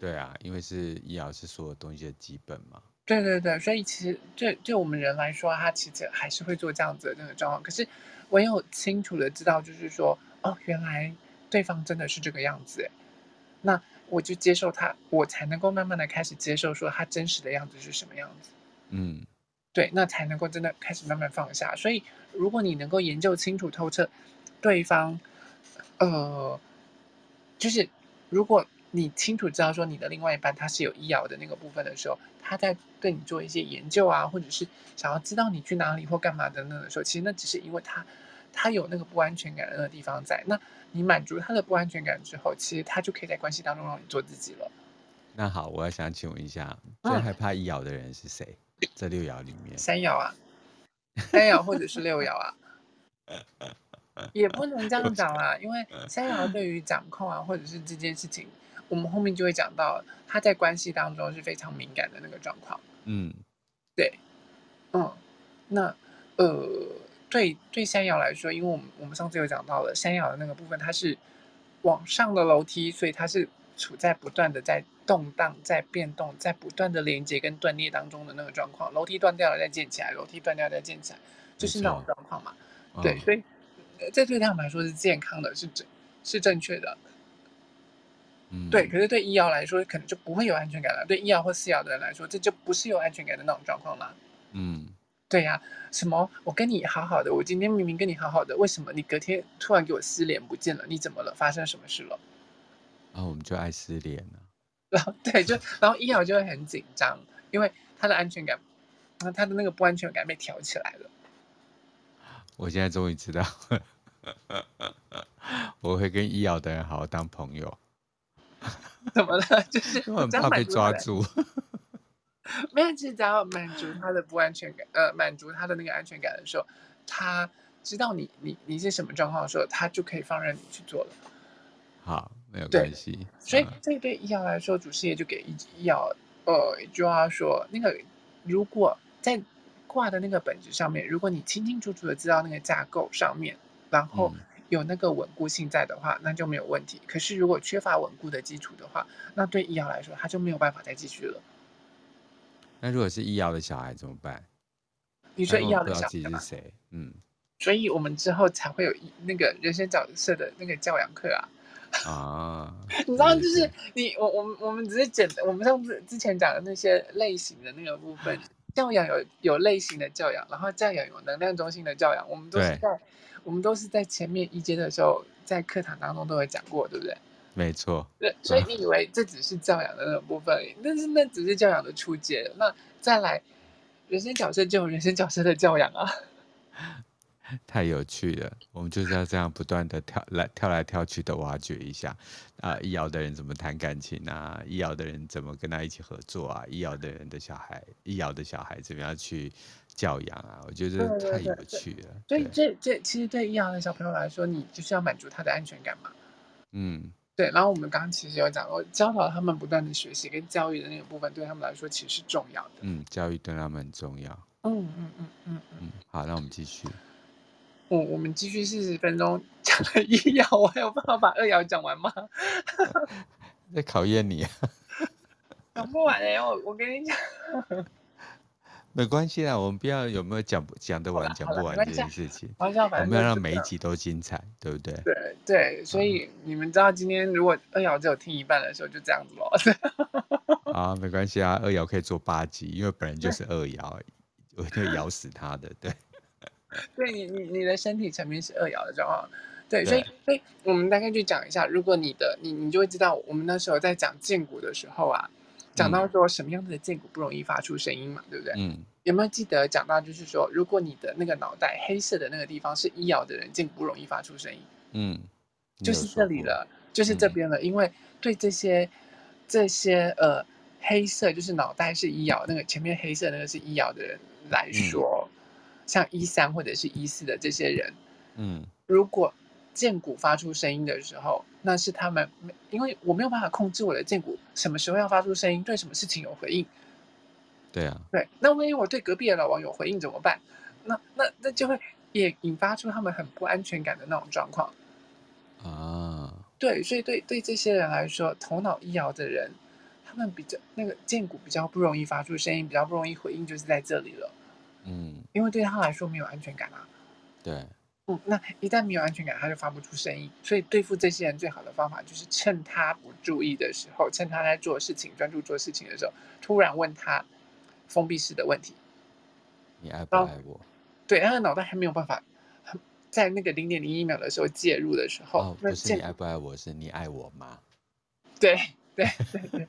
对啊，因为是易爻是所有东西的基本嘛。对对对，所以其实对对我们人来说，他其实还是会做这样子的那个状况。可是唯有清楚的知道，就是说，哦，原来对方真的是这个样子，哎，那我就接受他，我才能够慢慢的开始接受，说他真实的样子是什么样子。嗯。对，那才能够真的开始慢慢放下。所以，如果你能够研究清楚透彻，对方，呃，就是如果你清楚知道说你的另外一半他是有易爻的那个部分的时候，他在对你做一些研究啊，或者是想要知道你去哪里或干嘛等等的时候，其实那只是因为他他有那个不安全感的那个地方在。那你满足他的不安全感之后，其实他就可以在关系当中让你做自己了。那好，我要想请问一下，最害怕易爻的人是谁？这六爻里面，三爻啊，三爻或者是六爻啊，也不能这样讲啊，因为三爻对于掌控啊，或者是这件事情，我们后面就会讲到，他在关系当中是非常敏感的那个状况。嗯，对，嗯，那呃，对对三爻来说，因为我们我们上次有讲到了三爻的那个部分，它是往上的楼梯，所以它是。处在不断的在动荡、在变动、在不断的连接跟断裂当中的那个状况，楼梯断掉了再建起来，楼梯断掉了再建起来，就是那种状况嘛。对，所以这对他们来说是健康的，是正是正确的。嗯，对。可是对易爻来说，可能就不会有安全感了。对易爻或四爻的人来说，这就不是有安全感的那种状况了。嗯，对呀、啊。什么？我跟你好好的，我今天明明跟你好好的，为什么你隔天突然给我失联不见了？你怎么了？发生什么事了？然后我们就爱失联了，然后对，就然后一瑶就会很紧张，因为他的安全感，他的那个不安全感被挑起来了。我现在终于知道，我会跟一瑶的人好好当朋友。怎么了？就是我很怕被抓住。没有，其实只要满足他的不安全感，呃，满足他的那个安全感的时候，他知道你你你是什么状况的时候，他就可以放任你去做了。好。没有关系，所以这对易爻来说，祖师爷就给易爻，呃，一句话说，那个如果在挂的那个本质上面，如果你清清楚楚的知道那个架构上面，然后有那个稳固性在的话，那就没有问题。可是如果缺乏稳固的基础的话，那对易爻来说，他就没有办法再继续了。那如果是易爻的小孩怎么办？你说易爻的小孩是谁？嗯，所以我们之后才会有那个人生角色的那个教养课啊。啊，你知道，就是你我我们我们只是简，我们上次之前讲的那些类型的那个部分，教养有有类型的教养，然后教养有能量中心的教养，我们都是在我们都是在前面一阶的时候，在课堂当中都会讲过，对不对？没错。对，所以你以为这只是教养的那个部分，但是那只是教养的初阶，那再来人生角色就有人生角色的教养啊。太有趣了，我们就是要这样不断的跳来跳来跳去的挖掘一下啊！易遥的人怎么谈感情啊？易遥的人怎么跟他一起合作啊？易遥的人的小孩，易遥的小孩怎么样去教养啊？我觉得太有趣了。所以这这其实对易遥的小朋友来说，你就是要满足他的安全感嘛。嗯，对。然后我们刚刚其实有讲过，教导他们不断的学习跟教育的那个部分，对他们来说其实是重要的。嗯，教育对他们很重要。嗯嗯嗯嗯嗯。好，那我们继续。我、哦、我们继续四十分钟讲了一爻，我还有办法把二爻讲完吗？在考验你啊！讲不完哎、欸，我我跟你讲，没关系啦，我们不要有没有讲讲得完，讲不完这件事情。我们要让每一集都精彩，对不对？对对，所以你们知道今天如果二爻只有听一半的时候，就这样子喽。啊，没关系啊，二爻可以做八集，因为本人就是二爻，我就咬死他的，对。对你你你的身体层面是二爻的状况。对，所以所以我们大概去讲一下，如果你的你你就会知道，我们那时候在讲荐骨的时候啊，讲到说什么样的剑骨不容易发出声音嘛，对不对？嗯。有没有记得讲到就是说，如果你的那个脑袋黑色的那个地方是一爻的人，剑骨不容易发出声音。嗯。就是这里了，就是这边了，嗯、因为对这些这些呃黑色就是脑袋是一爻，那个前面黑色那个是一爻的人来说，嗯、像一三或者是一四的这些人，嗯，如果。荐骨发出声音的时候，那是他们，因为我没有办法控制我的剑骨什么时候要发出声音，对什么事情有回应。对啊，对，那万一我对隔壁的老王有回应怎么办？那那那就会也引发出他们很不安全感的那种状况。啊，对，所以对对这些人来说，头脑一摇的人，他们比较那个剑骨比较不容易发出声音，比较不容易回应，就是在这里了。嗯，因为对他来说没有安全感啊。对。嗯，那一旦没有安全感，他就发不出声音。所以对付这些人最好的方法就是趁他不注意的时候，趁他在做事情、专注做事情的时候，突然问他封闭式的问题：“你爱不爱我？”对，他的脑袋还没有办法在那个零点零一秒的时候介入的时候，哦、不是你爱不爱我，是你爱我吗？对对对对。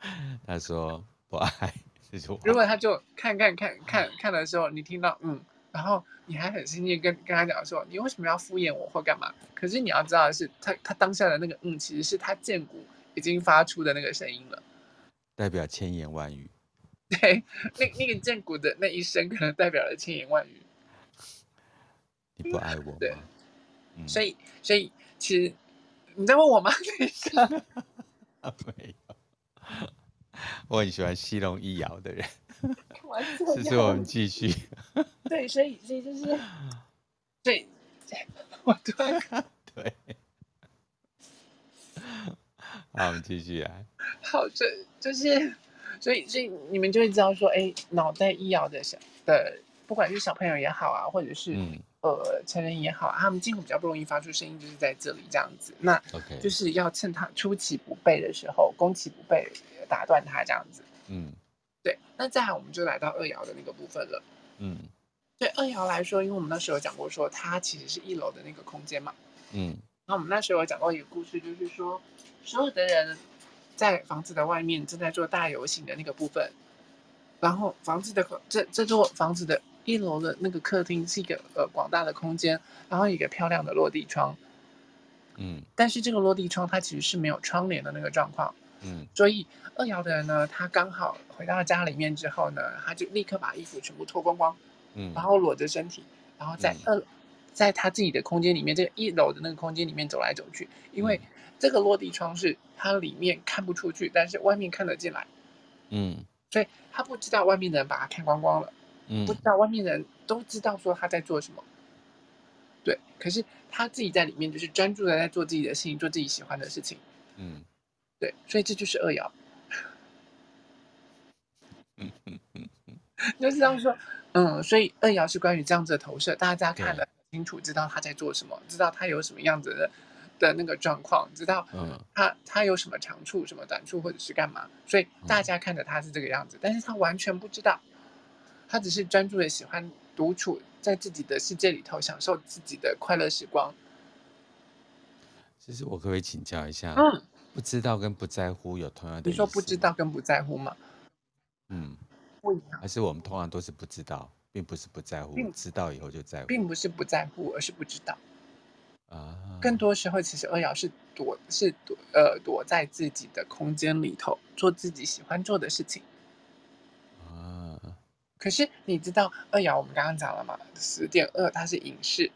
他说不爱，如果他就看看看看看的时候，你听到嗯。然后你还很亲切跟跟他讲说，你为什么要敷衍我或干嘛？可是你要知道的是，他他当下的那个嗯，其实是他剑骨已经发出的那个声音了，代表千言万语。对，那那个剑骨的那一声，可能代表了千言万语。你不爱我吗？对，嗯、所以所以其实你在问我吗？等一下，没有，我很喜欢戏弄一爻的人。这是我们继续。对，所以所以就是，对，我突然对，好，我们继续来。好，这就是，所以所以你们就会知道说，哎，脑袋一爻的小的，不管是小朋友也好啊，或者是、嗯、呃成人也好、啊，他们进步比较不容易发出声音，就是在这里这样子。那 OK，就是要趁他出其不备的时候，攻其不备，打断他这样子。嗯。对，那再来我们就来到二爻的那个部分了。嗯，对二爻来说，因为我们那时候有讲过说，它其实是一楼的那个空间嘛。嗯，那我们那时候有讲过一个故事，就是说所有的人在房子的外面正在做大游行的那个部分，然后房子的这这座房子的一楼的那个客厅是一个呃广大的空间，然后一个漂亮的落地窗。嗯，但是这个落地窗它其实是没有窗帘的那个状况。嗯，所以二爻的人呢，他刚好回到家里面之后呢，他就立刻把衣服全部脱光光，嗯，然后裸着身体，然后在二，嗯、在他自己的空间里面，这个一楼的那个空间里面走来走去，因为这个落地窗是他里面看不出去，但是外面看得进来，嗯，所以他不知道外面的人把他看光光了，嗯，不知道外面的人都知道说他在做什么，对，可是他自己在里面就是专注的在做自己的事情，做自己喜欢的事情，嗯。对，所以这就是二爻。嗯嗯嗯嗯，就是这样说，嗯，所以二爻是关于这样子的投射，大家看得很清楚，知道他在做什么，知道他有什么样子的的那个状况，知道他他有什么长处、什么短处，或者是干嘛，所以大家看着他是这个样子，但是他完全不知道，他只是专注的喜欢独处在自己的世界里头，享受自己的快乐时光。其实我可不可以请教一下？嗯。不知道跟不在乎有同样的。你说不知道跟不在乎吗？嗯，不一样。还是我们通常都是不知道，并不是不在乎，知道以后就在乎。并不是不在乎，而是不知道。啊。更多时候，其实二爻是躲，是躲，呃，躲在自己的空间里头，做自己喜欢做的事情。啊。可是你知道二爻，我们刚刚讲了嘛，十点二它是隐士。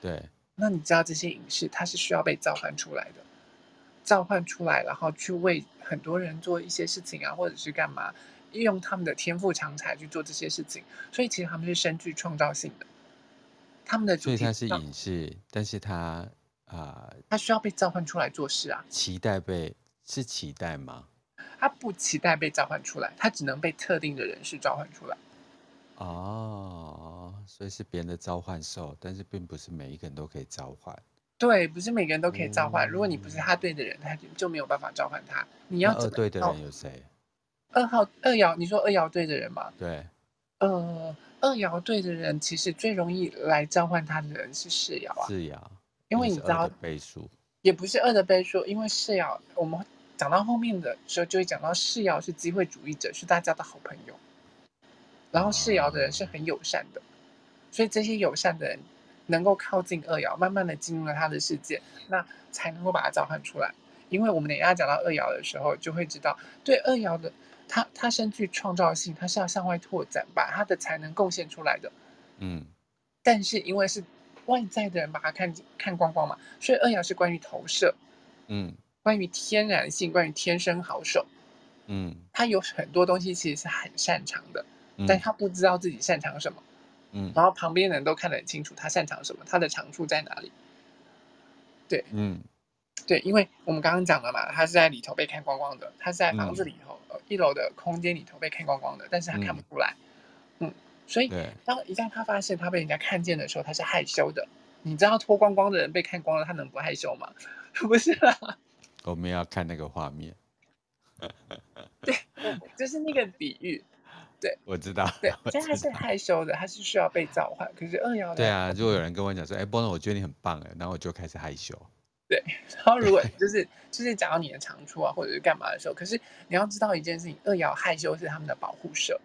对。那你知道这些隐士，它是需要被召唤出来的。召唤出来，然后去为很多人做一些事情啊，或者是干嘛，利用他们的天赋长才去做这些事情。所以其实他们是深具创造性的。他们的所以他是隐士，但是他啊，呃、他需要被召唤出来做事啊。期待被是期待吗？他不期待被召唤出来，他只能被特定的人士召唤出来。哦，所以是别人的召唤兽，但是并不是每一个人都可以召唤。对，不是每个人都可以召唤。如果你不是他对的人，他就就没有办法召唤他。你要二对的人有谁？二号二爻，你说二爻对的人吗？对。呃，二爻对的人，其实最容易来召唤他的人是世爻啊。世爻，因为你知道倍数，也不是二的倍数，因为世爻，我们讲到后面的时候就会讲到世爻是机会主义者，是大家的好朋友。然后世爻的人是很友善的，所以这些友善的人能够靠近二爻，慢慢的进入了他的世界，那才能够把他召唤出来。因为我们等一下讲到二爻的时候，就会知道，对二爻的他，他身具创造性，他是要向外拓展，把他的才能贡献出来的。嗯，但是因为是外在的人把他看看光光嘛，所以二爻是关于投射，嗯，关于天然性，关于天生好手，嗯，他有很多东西其实是很擅长的，嗯、但他不知道自己擅长什么，嗯，然后旁边人都看得很清楚，他擅长什么，他的长处在哪里，对，嗯。对，因为我们刚刚讲了嘛，他是在里头被看光光的，他是在房子里头，嗯、一楼的空间里头被看光光的，但是他看不出来，嗯，嗯，所以当一旦他发现他被人家看见的时候，他是害羞的。你知道脱光光的人被看光了，他能不害羞吗？不是啦，我们要看那个画面，对，就是那个比喻，对，我知道，对，现在他是害羞的，他是需要被召唤，可是二爻的，对啊，如果有人跟我讲说，哎，波诺，我觉得你很棒哎，然后我就开始害羞。对，然后如果就是就是讲到你的长处啊，或者是干嘛的时候，可是你要知道一件事情，二爻害羞是他们的保护色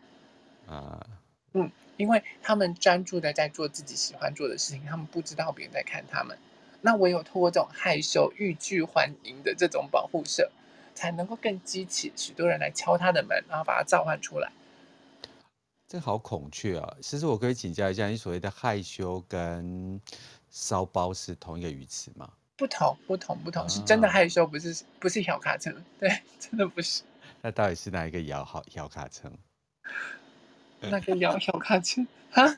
啊，嗯，因为他们专注的在做自己喜欢做的事情，他们不知道别人在看他们。那唯有透过这种害羞、欲拒还迎的这种保护色，才能够更激起许多人来敲他的门，然后把他召唤出来。这好孔雀啊！其实我可以请教一下，你所谓的害羞跟骚包是同一个语词吗？不同，不同，不同，是真的害羞，不是，不是小卡车，对，真的不是。那到底是哪一个摇好摇卡车？那个摇小卡车啊？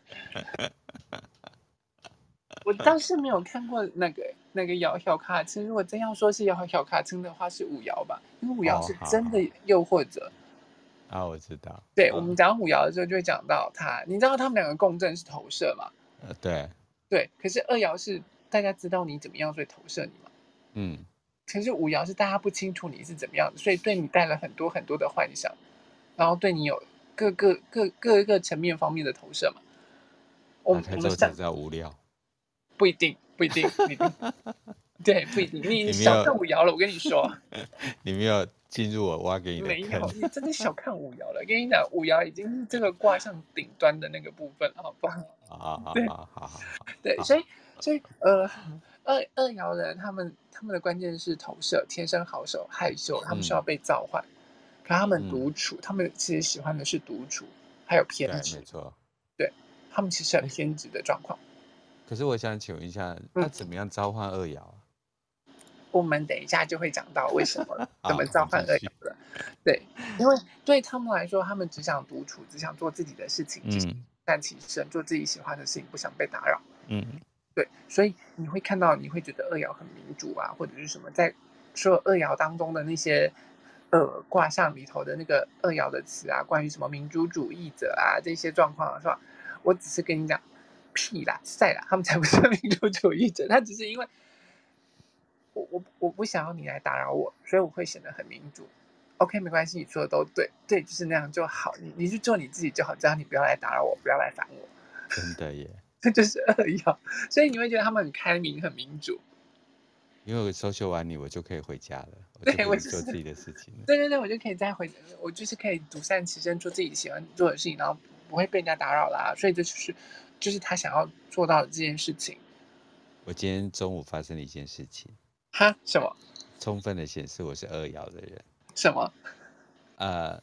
我倒是没有看过那个那个摇小卡车。如果真要说是摇小卡车的话，是五爻吧？因为五爻是真的诱惑者。啊，我知道。对，我们讲五爻的时候，就会讲到他。你知道他们两个共振是投射吗？呃，对。对，可是二爻是。大家知道你怎么样，所以投射你嘛？嗯，可是五爻是大家不清楚你是怎么样的，所以对你带了很多很多的幻想，然后对你有各个各各一个层面方面的投射嘛。我们我们才知道无聊，不一定，不一定，不一定，对，不一定。你你小看五爻了，我跟你说，你没有进入我挖给你的，没有，你真的小看五爻了。跟你讲，五爻已经是这个卦象顶端的那个部分了，好不好？好好好好好，对，所以。所以，呃，二二爻人他们他们的关键是投射，天生好手，害羞，他们需要被召唤。嗯、可他们独处，嗯、他们其实喜欢的是独处，还有偏执。没错，对，他们其实很偏执的状况。可是我想请问一下，那怎么样召唤二爻？嗯、我们等一下就会讲到为什么 怎么召唤二爻了。对，因为对他们来说，他们只想独处，只想做自己的事情，嗯，站起身做自己喜欢的事情，不想被打扰。嗯。对，所以你会看到，你会觉得二爻很民主啊，或者是什么，在说二爻当中的那些呃卦象里头的那个二爻的词啊，关于什么民主主义者啊这些状况，是吧？我只是跟你讲，屁啦，赛啦，他们才不是 民主主义者，他只是因为我我我不想要你来打扰我，所以我会显得很民主。OK，没关系，你说的都对，对，就是那样就好，你你去做你自己就好，只要你不要来打扰我，不要来烦我。真的耶。这 就是二爻，所以你会觉得他们很开明、很民主。因为我收修完你，我就可以回家了。对，我就做自己的事情。对对对，我就可以再回，我就是可以独善其身，做自己喜欢做的事情，然后不会被人家打扰啦。所以这就是，就是他想要做到的这件事情。我今天中午发生了一件事情。哈？什么？充分的显示我是二爻的人。什么？呃，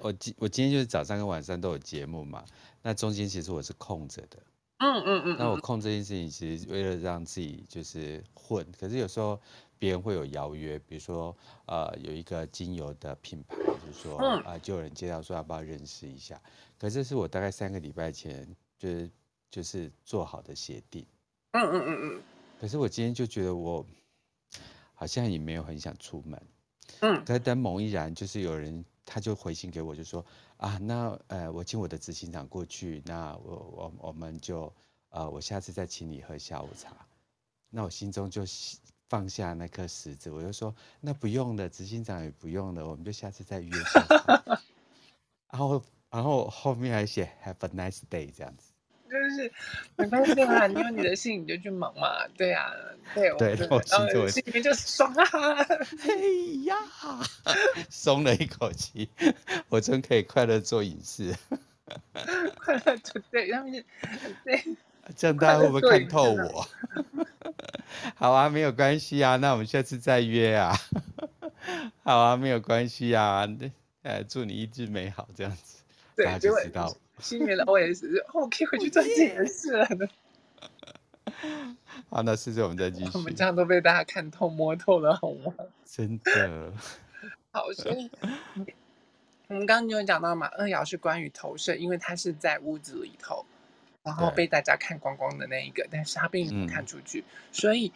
我今我今天就是早上跟晚上都有节目嘛，那中间其实我是空着的。嗯嗯嗯，那我空这件事情，其实为了让自己就是混，可是有时候别人会有邀约，比如说呃有一个精油的品牌，就是说啊、呃、就有人介绍说要不要认识一下，可是这是我大概三个礼拜前就是就是做好的协定。嗯嗯嗯嗯，可是我今天就觉得我好像也没有很想出门。嗯，可是等猛一然就是有人他就回信给我，就说。啊，那呃，我请我的执行长过去，那我我我们就呃，我下次再请你喝下午茶。那我心中就放下那颗石子，我就说那不用了，执行长也不用了，我们就下次再约下。然后然后后面还写 Have a nice day 这样子。就是没关系啦，你有你的信你就去忙嘛，对呀、啊，对，对，然后心里面就爽啊，哎呀，松了一口气，我真可以快乐做影视，快乐做对，他们就对，这样大家会不会看透我？好啊，没有关系啊，那我们下次再约啊，好啊，没有关系啊，呃，祝你一直美好，这样子，对，大家就知道。新年的 OS，哦，可以回去做自己的事了呢。好，那试试我们再继续。我们这样都被大家看透、摸透了，好吗？真的。好，所以我们刚刚就有讲到嘛，二爻是关于投射，因为它是在屋子里头，然后被大家看光光的那一个，但是他并不看出去，嗯、所以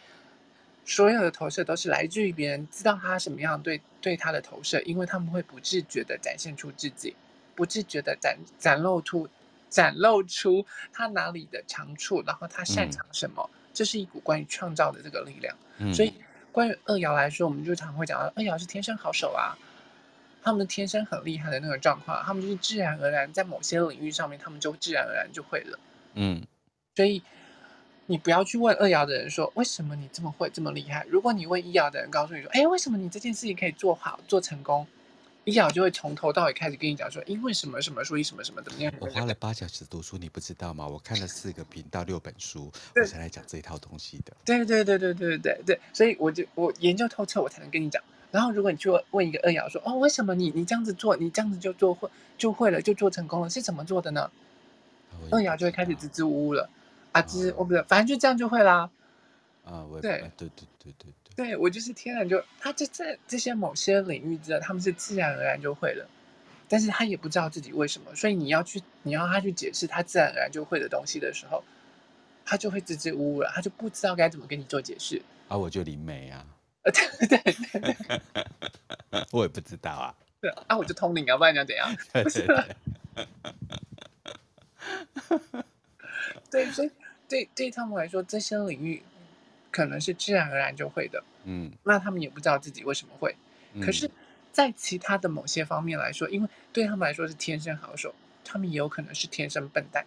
所有的投射都是来自于别人，知道他什么样对对他的投射，因为他们会不自觉的展现出自己。不自觉的展展露出，展露出他哪里的长处，然后他擅长什么，嗯、这是一股关于创造的这个力量。嗯、所以，关于二爻来说，我们就常会讲到，二爻是天生好手啊，他们的天生很厉害的那个状况，他们就是自然而然在某些领域上面，他们就自然而然就会了。嗯，所以你不要去问二爻的人说，为什么你这么会这么厉害？如果你问一爻的人，告诉你说，哎，为什么你这件事情可以做好做成功？李想就会从头到尾开始跟你讲说，因为什么什么，所以什么什么怎么样。我花了八小时读书，你不知道吗？我看了四个频道六本书，我才来讲这一套东西的。对对对对对对对，所以我就我研究透彻，我才能跟你讲。然后如果你去问一个二爻说，哦，为什么你你这样子做，你这样子就做会就会了，就做成功了，是怎么做的呢？二爻就会开始支支吾吾了，啊支，我不知道，反正就这样就会啦。啊，我对对对对对。对，我就是天然就他就在这些某些领域知道，他们是自然而然就会了，但是他也不知道自己为什么，所以你要去你要他去解释他自然而然就会的东西的时候，他就会支支吾吾了，他就不知道该怎么跟你做解释。啊，我就灵媒啊，对对对对，我也不知道啊，对啊，我就通灵啊，不然你要怎样？对对对，对，所以对对他们来说，这些领域。可能是自然而然就会的，嗯，那他们也不知道自己为什么会。嗯、可是，在其他的某些方面来说，因为对他们来说是天生好手，他们也有可能是天生笨蛋，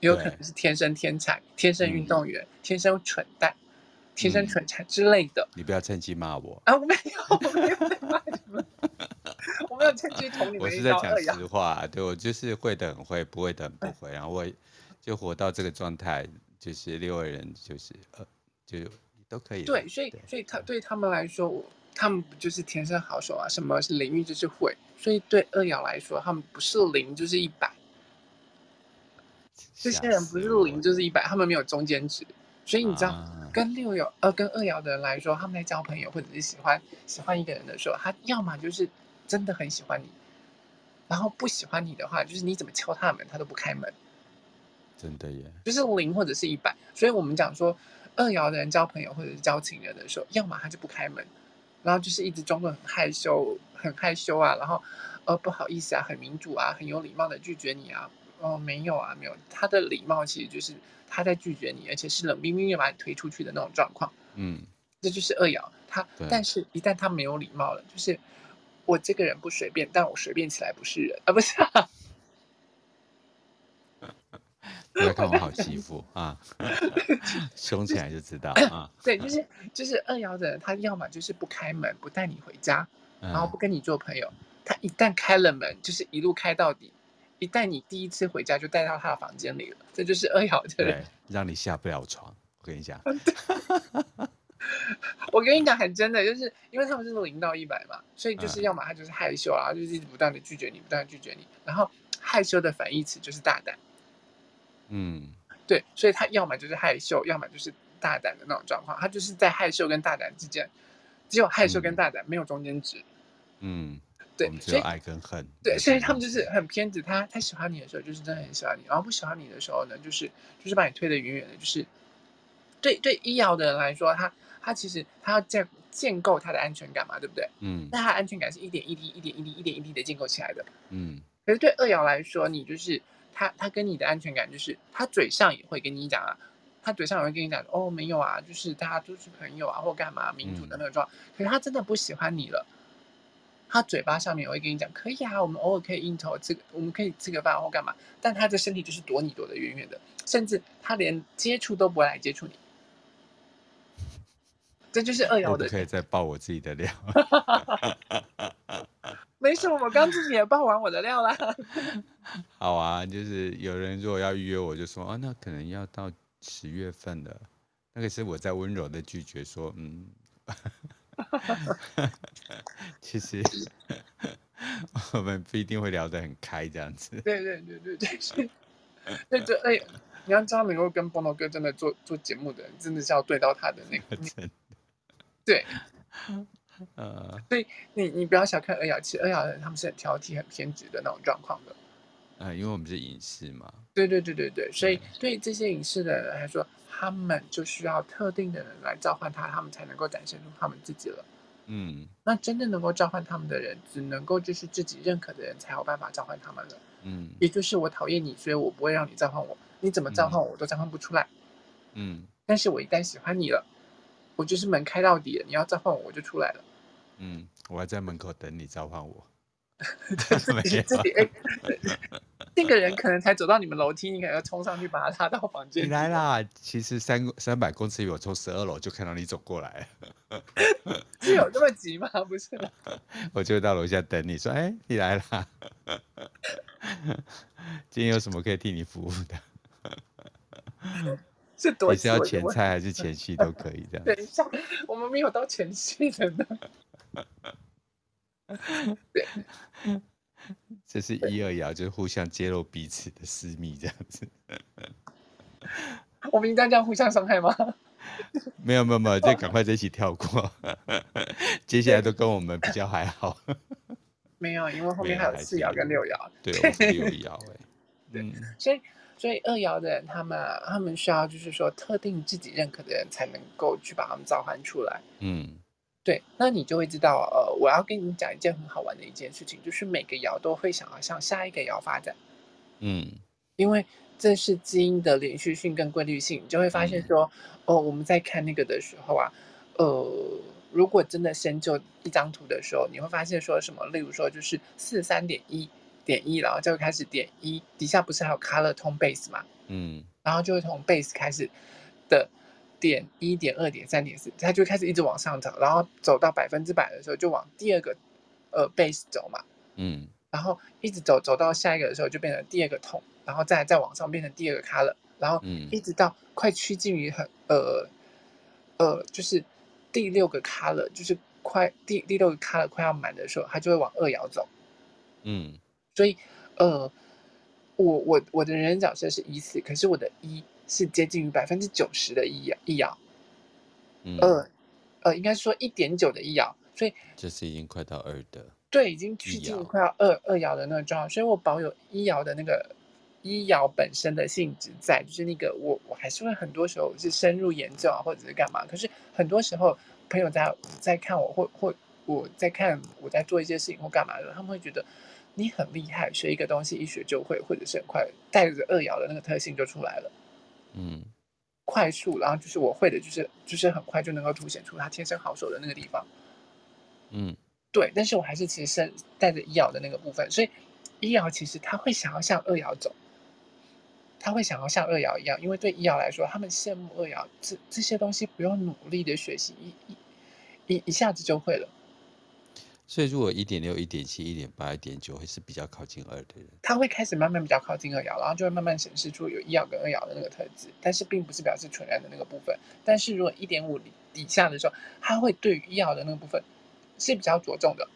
也有可能是天生天才、天生运动员、嗯、天生蠢蛋、天生蠢材之类的。你不要趁机骂我啊！我没有，我没有在骂你们，我没有趁机捅你们。我是在讲实话，对，我就是会的很会，不会的很不会，然后我就活到这个状态，就是六个人，就是呃。就都可以。对，所以所以他对他们来说，他们不就是天生好手啊？什么是领域就是会。所以对二爻来说，他们不是零就是一百。这些人不是零就是一百，他们没有中间值。所以你知道，啊、跟六爻呃跟二爻的人来说，他们在交朋友或者是喜欢喜欢一个人的时候，他要么就是真的很喜欢你，然后不喜欢你的话，就是你怎么敲他的门，他都不开门。真的耶。就是零或者是一百。所以我们讲说。二爻的人交朋友或者是交情人的时候，要么他就不开门，然后就是一直装作很害羞、很害羞啊，然后呃不好意思啊，很民主啊，很有礼貌的拒绝你啊。哦，没有啊，没有，他的礼貌其实就是他在拒绝你，而且是冷冰冰的把你推出去的那种状况。嗯，这就是二爻。他，但是一旦他没有礼貌了，就是我这个人不随便，但我随便起来不是人啊，不是啊。不要看我好欺负啊，凶起来就知道啊。对，就是就是二爻的人，他要么就是不开门，不带你回家，然后不跟你做朋友。他一旦开了门，就是一路开到底。一旦你第一次回家，就带到他的房间里了。这就是二爻的人，让你下不了床。我跟你讲，我跟你讲，很真的，就是因为他们是零到一百嘛，所以就是要么他就是害羞啊，就是一直不断的拒绝你，不断的拒绝你。然后害羞的反义词就是大胆。嗯，对，所以他要么就是害羞，要么就是大胆的那种状况。他就是在害羞跟大胆之间，只有害羞跟大胆，嗯、没有中间值。嗯，对，只有爱跟恨。对，所以他们就是很偏执。他他喜欢你的时候，就是真的很喜欢你；然后不喜欢你的时候呢，就是就是把你推得远远的。就是对对，一爻的人来说，他他其实他要建建构他的安全感嘛，对不对？嗯，那他的安全感是一点一滴、一点一滴、一点一滴的建构起来的。嗯，可是对二爻来说，你就是。他他跟你的安全感就是，他嘴上也会跟你讲啊，他嘴上也会跟你讲哦，没有啊，就是大家都是朋友啊，或干嘛民主的那种状。嗯、可是他真的不喜欢你了，他嘴巴上面我会跟你讲，可以啊，我们偶尔可以应酬，这个我们可以吃个饭或干嘛，但他的身体就是躲你躲得远远的，甚至他连接触都不会来接触你。这就是二爻的。可以再爆我自己的料。没什么，我刚自己也爆完我的料啦。好啊，就是有人如果要预约，我就说啊，那可能要到十月份了。那个是我在温柔的拒绝说，嗯，其实我们不一定会聊得很开这样子。对对对对对，是。那这哎，你要知道能够跟波诺哥真的做做节目的人，真的是要对到他的那个。真的。对。呃，所以你你不要小看二爻，其实二爻的人他们是很挑剔、很偏执的那种状况的。呃，因为我们是隐士嘛。对对对对对，所以对这些隐士的人来说，他们就需要特定的人来召唤他，他们才能够展现出他们自己了。嗯，那真正能够召唤他们的人，只能够就是自己认可的人才有办法召唤他们了。嗯，也就是我讨厌你，所以我不会让你召唤我，你怎么召唤我，我都召唤不出来。嗯，但是我一旦喜欢你了。我就是门开到底了，你要召唤我，我就出来了。嗯，我还在门口等你召唤我。自己自己哎，那个人可能才走到你们楼梯，你可能要冲上去把他拉到房间。你来啦！其实三三百公尺远，我从十二楼就看到你走过来。是有这么急吗？不是。我就到楼下等你，说：“哎、欸，你来啦！今天有什么可以替你服务的？”你是要前菜还是前戏都可以这样。等一下，我们没有到前戏的呢。对，这是一二爻，就是互相揭露彼此的私密这样子。我们应该这样互相伤害吗？没有没有没有，就赶快在一起跳过。接下来都跟我们比较还好。没有，因为后面还有四爻跟六爻。对，我是六爻哎。对，所以。所以二爻的人，他们他们需要就是说特定自己认可的人才能够去把他们召唤出来。嗯，对，那你就会知道，呃，我要跟你讲一件很好玩的一件事情，就是每个爻都会想要向下一个爻发展。嗯，因为这是基因的连续性跟规律性，你就会发现说，嗯、哦，我们在看那个的时候啊，呃，如果真的先就一张图的时候，你会发现说什么？例如说，就是四三点一。点一，然后就会开始点一，底下不是还有 color tone base 嘛？嗯，然后就会从 base 开始的点一点二点三点四，它就开始一直往上走，然后走到百分之百的时候就往第二个呃 base 走嘛。嗯，然后一直走走到下一个的时候就变成第二个 tone，然后再再往上变成第二个 color，然后一直到快趋近于很呃呃就是第六个 color，就是快第第六个 color 快要满的时候，它就会往二摇走。嗯。所以，呃，我我我的人生角色是一四，可是我的一是接近于百分之九十的一爻一爻，嗯，呃，呃，应该说一点九的一爻，所以这是已经快到二的，对，已经趋近快要二二爻的那个状态，所以我保有一爻的那个一爻本身的性质在，就是那个我我还是会很多时候是深入研究啊，或者是干嘛，可是很多时候朋友在在看我或或我在看我在做一些事情或干嘛的，他们会觉得。你很厉害，学一个东西一学就会，或者是很快带着二爻的那个特性就出来了。嗯，快速，然后就是我会的，就是就是很快就能够凸显出他天生好手的那个地方。嗯，对，但是我还是其实是带着一爻的那个部分，所以一爻其实他会想要向二爻走，他会想要像二爻一样，因为对一爻来说，他们羡慕二爻这这些东西不用努力的学习，一一一一下子就会了。所以，如果一点六、一点七、一点八、一点九，会是比较靠近二的人。他会开始慢慢比较靠近二爻，然后就会慢慢显示出有一爻跟二爻的那个特质，但是并不是表示纯然的那个部分。但是如果一点五以下的时候，他会对于一爻的那个部分是比较着重的。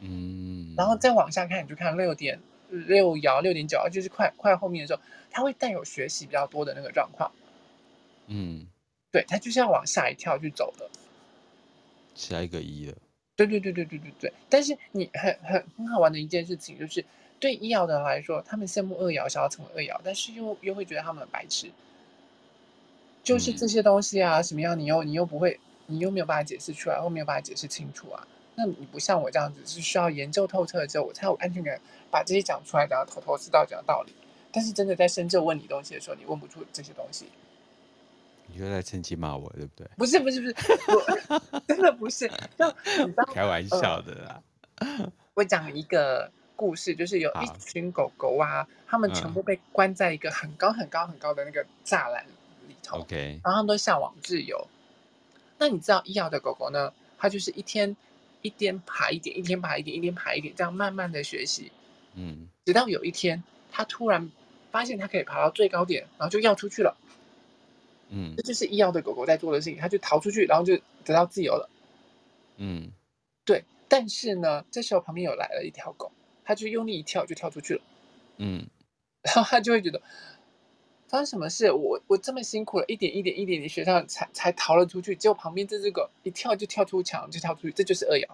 嗯。然后再往下看，你就看六点六爻、六点九爻，就是快快后面的时候，他会带有学习比较多的那个状况。嗯。对，他就是要往下一跳去走的。下一个一了。对对对对对对对，但是你很很很好玩的一件事情就是，对一爻的人来说，他们羡慕二爻，想要成为二爻，但是又又会觉得他们很白痴，就是这些东西啊，什么样你又你又不会，你又没有办法解释出来，或没有办法解释清楚啊。那你不像我这样子，是需要研究透彻之后，我才有安全感，把这些讲出来，然后头头是道讲道理。但是真的在深究问你东西的时候，你问不出这些东西。你就在趁机骂我，对不对？不是不是不是，我 真的不是。就你开玩笑的啦。我讲一个故事，就是有一群狗狗啊，它们全部被关在一个很高很高很高的那个栅栏里头。OK，然后它们都向往自由。那你知道医药的狗狗呢？它就是一天一天爬一点，一天爬一点，一天爬一点，这样慢慢的学习。嗯，直到有一天，它突然发现它可以爬到最高点，然后就要出去了。嗯，这就是一号的狗狗在做的事情，它就逃出去，然后就得到自由了。嗯，对。但是呢，这时候旁边有来了一条狗，它就用力一跳就跳出去了。嗯，然后它就会觉得。发生什么事？我我这么辛苦了，一点一点一点，点学上才才逃了出去，结果旁边这只狗一跳就跳出墙，就跳出去，这就是二爻。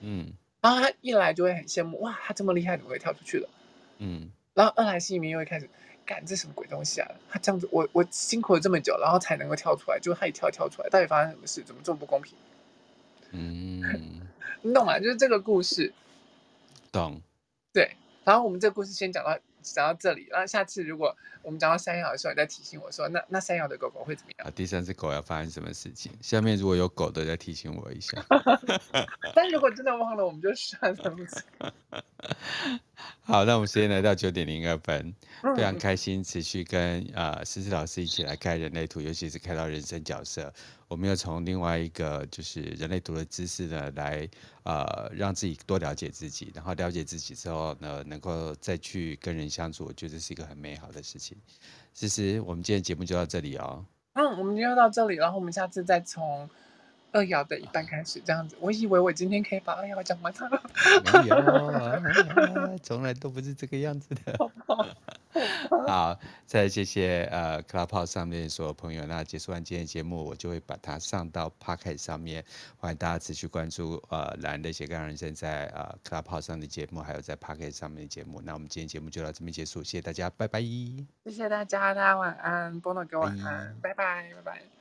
嗯，然后它一来就会很羡慕，哇，它这么厉害，怎么会跳出去了？嗯，然后二来心里面又会开始，干这什么鬼东西啊？他这样子，我我辛苦了这么久，然后才能够跳出来，就他一跳跳出来，到底发生什么事？怎么这么不公平？嗯，你懂吗？就是这个故事。懂。对，然后我们这个故事先讲到。讲到这里，然后下次如果我们讲到山羊的时候，你再提醒我说，那那山羊的狗狗会怎么样？啊，第三只狗要发生什么事情？下面如果有狗的，再提醒我一下。但如果真的忘了，我们就算了。好，那我们时间来到九点零二分，非常开心持续跟呃思思老师一起来开人类图，尤其是开到人生角色。我们要从另外一个就是人类图的知识呢，来呃让自己多了解自己，然后了解自己之后呢，能够再去跟人相处，我觉得是一个很美好的事情。思思，我们今天节目就到这里哦。嗯，我们今天就到这里，然后我们下次再从二爻的一半开始，这样子。我以为我今天可以把二爻讲完了，没有，从来都不是这个样子的。好，再谢谢呃 Clubhouse 上面所有朋友。那结束完今天的节目，我就会把它上到 Podcast 上面，欢迎大家持续关注呃懒人的斜杠人生在呃 Clubhouse 上的节目，还有在 Podcast 上面的节目。那我们今天节目就到这边结束，谢谢大家，拜拜。谢谢大家，大家晚安，波诺哥晚安，拜拜，拜拜。